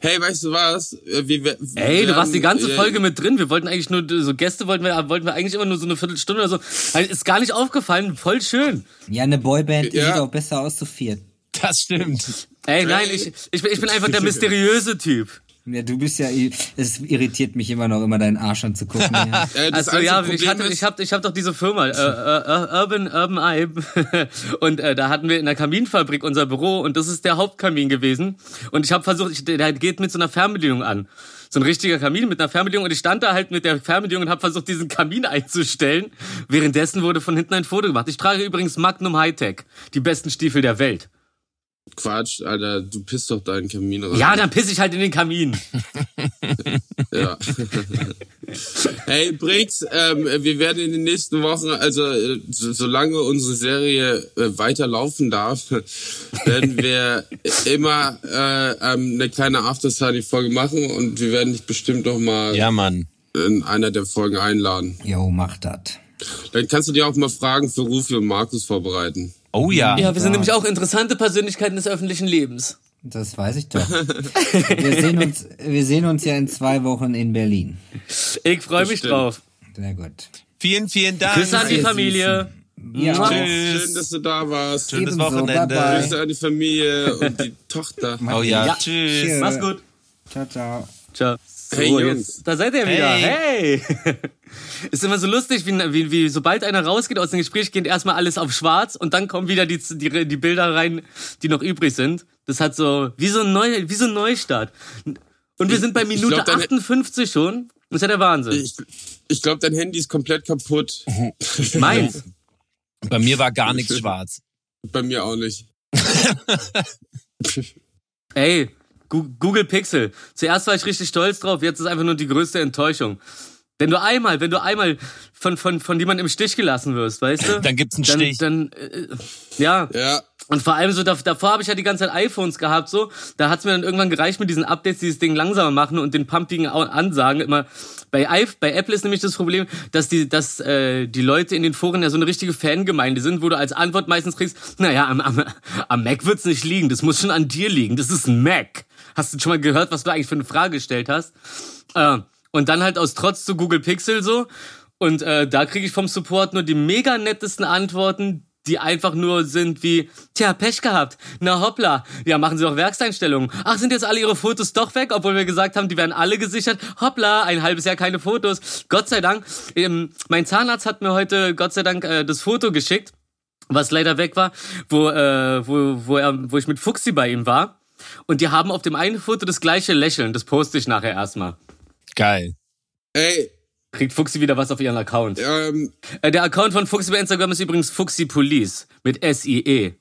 Hey, weißt du was? Äh, Wir, wir, Ey, wir du warst die ganze äh, Folge mit drin. Wir wollten eigentlich nur, so Gäste wollten wir, wollten wir eigentlich immer nur so eine Viertelstunde oder so. Also, Ist gar nicht aufgefallen. Voll schön. Ja, eine Boyband Ja. sieht auch besser aus zu viert. Das stimmt. Ey, nein, ich, ich, bin, ich bin einfach der mysteriöse Typ. Ja, du bist ja, es irritiert mich immer noch, immer deinen Arsch anzugucken. Ja. Äh, Also ja, einzige ich hatte, Problem ich habe, ich hab doch diese Firma äh, äh, Urban Urban Eye und äh, da hatten wir in der Kaminfabrik unser Büro und das ist der Hauptkamin gewesen und ich habe versucht, ich, der geht mit so einer Fernbedienung an, so ein richtiger Kamin mit einer Fernbedienung und ich stand da halt mit der Fernbedienung und habe versucht, diesen Kamin einzustellen. Währenddessen wurde von hinten ein Foto gemacht. Ich trage übrigens Magnum Hightech, die besten Stiefel der Welt. Quatsch, Alter, du pisst doch deinen Kamin rein. Ja, dann piss ich halt in den Kamin. Ja. hey, Briggs, ähm, wir werden in den nächsten Wochen, also äh, so, solange unsere Serie äh, weiterlaufen darf, werden wir immer äh, ähm, eine kleine After-Study-Folge machen und wir werden dich bestimmt noch mal Ja, Mann. in einer der Folgen einladen. Jo, mach das. Dann kannst du dir auch mal Fragen für Rufi und Markus vorbereiten. Oh ja. Ja, wir sind nämlich auch interessante Persönlichkeiten des öffentlichen Lebens. Das weiß ich doch. Wir sehen uns, wir sehen uns ja in zwei Wochen in Berlin. Ich freue mich drauf. Sehr gut. Vielen, vielen Dank. Küsse an die Familie. Ja, Tschüss. Schön, dass du da warst. Schönes Ebenso, Wochenende. bye-bye. Grüße an die Familie und die Tochter. Oh ja. Ja. Tschüss. Tschüss. Mach's gut. ciao, ciao. Ciao. Hey, So, Jungs. jetzt, da seid ihr wieder. Hey. Ist immer so lustig, wie, wie, wie sobald einer rausgeht aus dem Gespräch, geht erstmal alles auf schwarz und dann kommen wieder die, die, die Bilder rein, die noch übrig sind. Das hat so, wie so ein, Neu, wie so ein Neustart. Und wir sind bei Minute glaub, deine- 58 schon. Das ist ja der Wahnsinn. Ich, ich glaube, dein Handy ist komplett kaputt. Meins. Bei mir war gar nichts schwarz. Bei mir auch nicht. Ey, Google Pixel. Zuerst war ich richtig stolz drauf, jetzt ist einfach nur die größte Enttäuschung. Wenn du einmal, wenn du einmal von, von, von jemandem im Stich gelassen wirst, weißt du? Dann gibt's einen dann, Stich. Dann, äh, ja. Ja, Und vor allem so, dav- davor habe ich ja die ganze Zeit iPhones gehabt, so. Da hat's mir dann irgendwann gereicht mit diesen Updates, die das Ding langsamer machen und den pumpigen Ansagen. Immer bei, I bei Apple ist nämlich das Problem, dass die, dass äh, die Leute in den Foren ja so eine richtige Fangemeinde sind, wo du als Antwort meistens kriegst, naja, am, am, am Mac wird's nicht liegen, das muss schon an dir liegen, das ist ein Mac. Hast du schon mal gehört, was du eigentlich für eine Frage gestellt hast? Äh, und dann halt aus Trotz zu Google Pixel so. Und äh, da kriege ich vom Support nur die mega nettesten Antworten, die einfach nur sind wie, tja, Pech gehabt. Na hoppla. Ja, machen Sie doch Werkseinstellungen. Ach, sind jetzt alle Ihre Fotos doch weg, obwohl wir gesagt haben, die werden alle gesichert. Hoppla, ein halbes Jahr keine Fotos. Gott sei Dank. Ähm, mein Zahnarzt hat mir heute, Gott sei Dank, äh, das Foto geschickt, was leider weg war, wo, äh, wo, wo, er, wo ich mit Fuxi bei ihm war. Und die haben auf dem einen Foto das gleiche Lächeln. Das poste ich nachher erstmal. Geil. ey, Kriegt Fuxi wieder was auf ihren Account. ähm, Äh, der Account von Fuxi bei Instagram ist übrigens Fuxi Police mit S-I-E.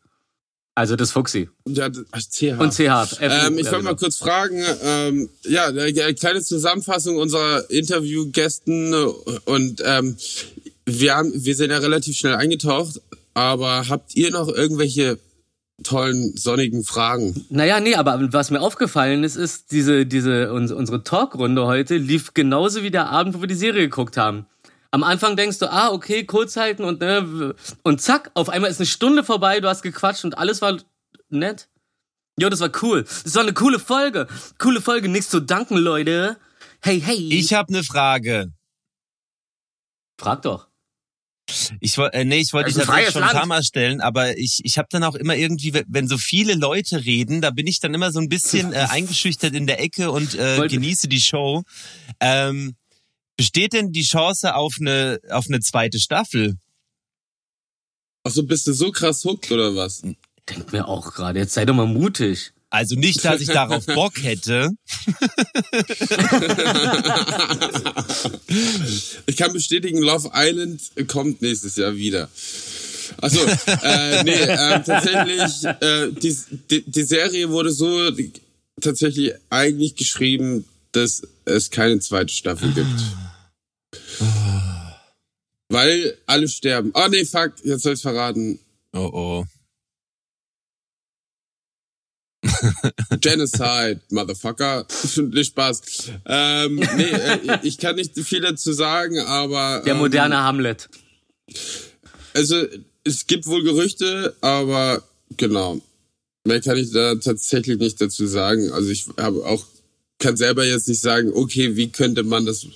Also das Fuxi. ja, CH. Und CH. Ähm, ich wollte mal genau. kurz fragen, ähm, ja, eine kleine Zusammenfassung unserer Interviewgästen und ähm, wir haben, wir sind ja relativ schnell eingetaucht, aber habt ihr noch irgendwelche tollen sonnigen Fragen? Naja, nee, aber was mir aufgefallen ist, ist, diese, diese, uns, unsere Talkrunde heute lief genauso wie der Abend, wo wir die Serie geguckt haben. Am Anfang denkst du, ah, okay, kurz halten und, ne, und zack, auf einmal ist eine Stunde vorbei, du hast gequatscht und alles war nett. Jo, das war cool. Das war eine coole Folge. Coole Folge, nichts zu danken, Leute. Hey, hey. Ich habe eine Frage. Frag doch. Ich wollte, äh, nee, ich wollte Das dich freies schon ein paar. Mal stellen, aber ich, ich habe dann auch immer irgendwie, wenn so viele Leute reden, da bin ich dann immer so ein bisschen äh, eingeschüchtert in der Ecke und äh, Wollte- genieße die Show. Ähm, besteht denn die Chance auf eine auf eine zweite Staffel? Ach so, bist du so krass hooked oder was? Denk mir auch gerade, jetzt sei doch mal mutig. Also nicht, dass ich darauf Bock hätte. Ich kann bestätigen, Love Island kommt nächstes Jahr wieder. Also äh, nee, äh, tatsächlich, äh, die, die, die Serie wurde so tatsächlich eigentlich geschrieben, dass es keine zweite Staffel gibt. Weil alle sterben. Ah nee, fuck, jetzt soll ich's verraten. Oh oh. Genocide, Motherfucker. nicht Spaß. Ähm, nee, äh, ich kann nicht viel dazu sagen, aber Der ähm, moderne Hamlet. Also, es gibt wohl Gerüchte, aber genau. Mehr kann ich da tatsächlich nicht dazu sagen. Also ich habe auch, kann selber jetzt nicht sagen, okay, wie könnte man das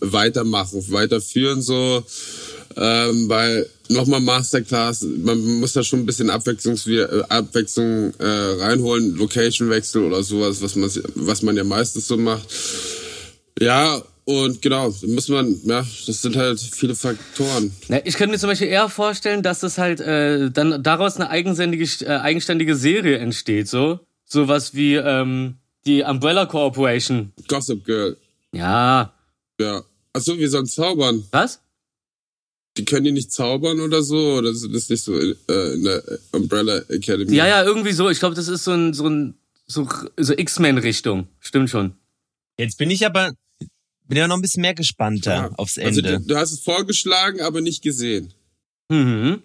weitermachen, weiterführen so. Ähm, weil nochmal Masterclass, man muss da schon ein bisschen Abwechslungs äh, Abwechslung äh, reinholen, Location-Wechsel oder sowas, was man, was man ja meistens so macht. Ja, und genau, muss man, ja, das sind halt viele Faktoren. Na, ich könnte mir zum Beispiel eher vorstellen, dass das halt äh, dann daraus eine eigenständige, äh, eigenständige Serie entsteht, so. Sowas wie ähm, die Umbrella Corporation. Gossip Girl. Ja. Ja. Achso, wir sollen zaubern. Was? Die können die nicht zaubern oder so? Oder ist das nicht so äh, in der Umbrella Academy? Ja, ja, irgendwie so. Ich glaube, das ist so ein, so ein, so, so X-Men-Richtung. Stimmt schon. Jetzt bin ich aber, bin ja noch ein bisschen mehr gespannter Ja. aufs Also Ende. du, du hast es vorgeschlagen, aber nicht gesehen. Mhm.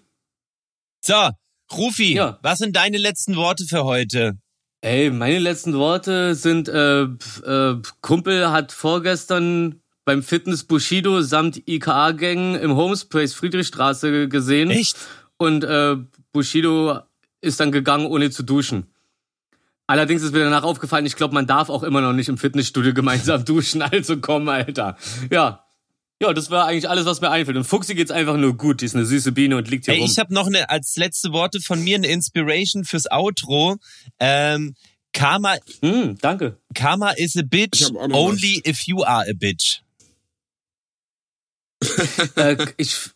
so, Rufi, Ja. was sind deine letzten Worte für heute? Ey, meine letzten Worte sind, äh, äh, Kumpel hat vorgestern beim Fitness Bushido samt IKA-Gängen im Homespace Friedrichstraße gesehen. Echt? Und äh, Bushido ist dann gegangen, ohne zu duschen. Allerdings ist mir danach aufgefallen, ich glaube, man darf auch immer noch nicht im Fitnessstudio gemeinsam duschen. Also komm, Alter. Ja. Ja, das war eigentlich alles, was mir einfällt. Und Fuchsi geht's einfach nur gut. Die ist eine süße Biene und liegt hier Ey, rum. ich habe noch eine als letzte Worte von mir eine Inspiration fürs Outro. Ähm, Karma, hm, danke. Karma is a bitch only if you are a bitch. Äh, ich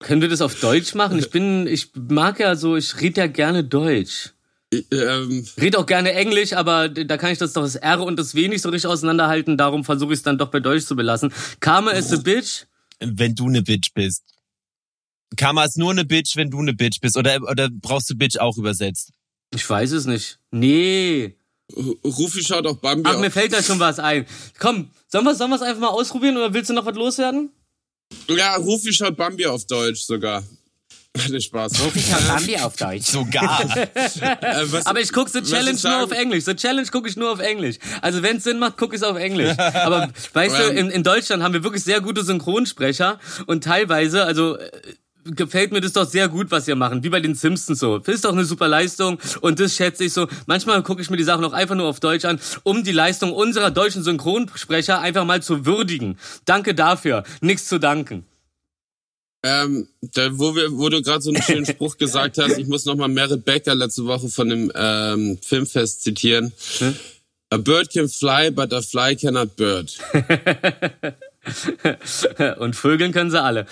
können wir das auf Deutsch machen? Ich bin, ich mag ja so, ich rede ja gerne Deutsch. Ähm, Rede auch gerne Englisch, aber da kann ich das doch das R und das W nicht so richtig auseinanderhalten. Darum versuche ich es dann doch bei Deutsch zu belassen. Karma is a bitch. Wenn du eine Bitch bist. Karma ist nur eine Bitch, wenn du eine Bitch bist. Oder, oder brauchst du Bitch auch übersetzt? Ich weiß es nicht. Nee. Rufi schaut auch Bambi Ach, mir auf. fällt da schon was ein. Komm, sollen wir sollen wir's einfach mal ausprobieren oder willst du noch was loswerden? Ja, Rufi schaut Bambi auf Deutsch sogar. Hatte Spaß. Bambi auf Deutsch. Sogar. Äh, was, Aber ich gucke The was Challenge nur auf Englisch. The Challenge gucke ich nur auf Englisch. Also wenn es Sinn macht, gucke ich es auf Englisch. Aber weißt du, Ähm. in, in Deutschland haben wir wirklich sehr gute Synchronsprecher und teilweise, also äh, gefällt mir das doch sehr gut, was ihr machen. Wie bei den Simpsons so. Das ist doch eine super Leistung und das schätze ich so. Manchmal gucke ich mir die Sachen auch einfach nur auf Deutsch an, um die Leistung unserer deutschen Synchronsprecher einfach mal zu würdigen. Danke dafür. Nichts zu danken. Ähm, da, wo, wir, wo du gerade so einen schönen Spruch gesagt hast, ich muss nochmal Merit Becker letzte Woche von dem ähm, Filmfest zitieren. Hm? A bird can fly, but a fly cannot bird. Und vögeln können sie alle.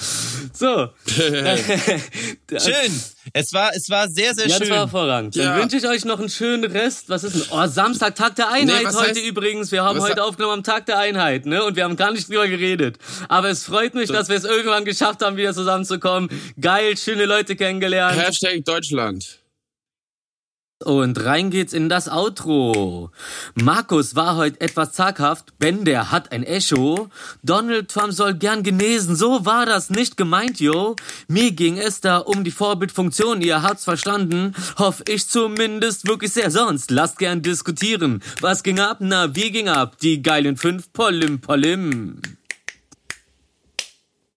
So. schön. Es war, es war sehr, sehr Ja, schön. das war hervorragend. Dann Ja. wünsche ich euch noch einen schönen Rest. Was ist denn? Oh, Samstag, Tag der Einheit Nee, heute heißt- übrigens. Wir haben heute he- aufgenommen am Tag der Einheit, ne? Und wir haben gar nicht drüber geredet. Aber es freut mich, dass wir es irgendwann geschafft haben, wieder zusammenzukommen. Geil, schöne Leute kennengelernt. Hashtag Deutschland. Und rein geht's in das Outro. Markus war heute etwas zaghaft. Ben, der hat ein Echo. Donald Trump soll gern genesen. So war das nicht gemeint, yo. Mir ging es da um die Vorbildfunktion. Ihr habt's verstanden. Hoff ich zumindest wirklich sehr. Sonst lasst gern diskutieren. Was ging ab? Na, wie ging ab? Die geilen fünf Polim Polim.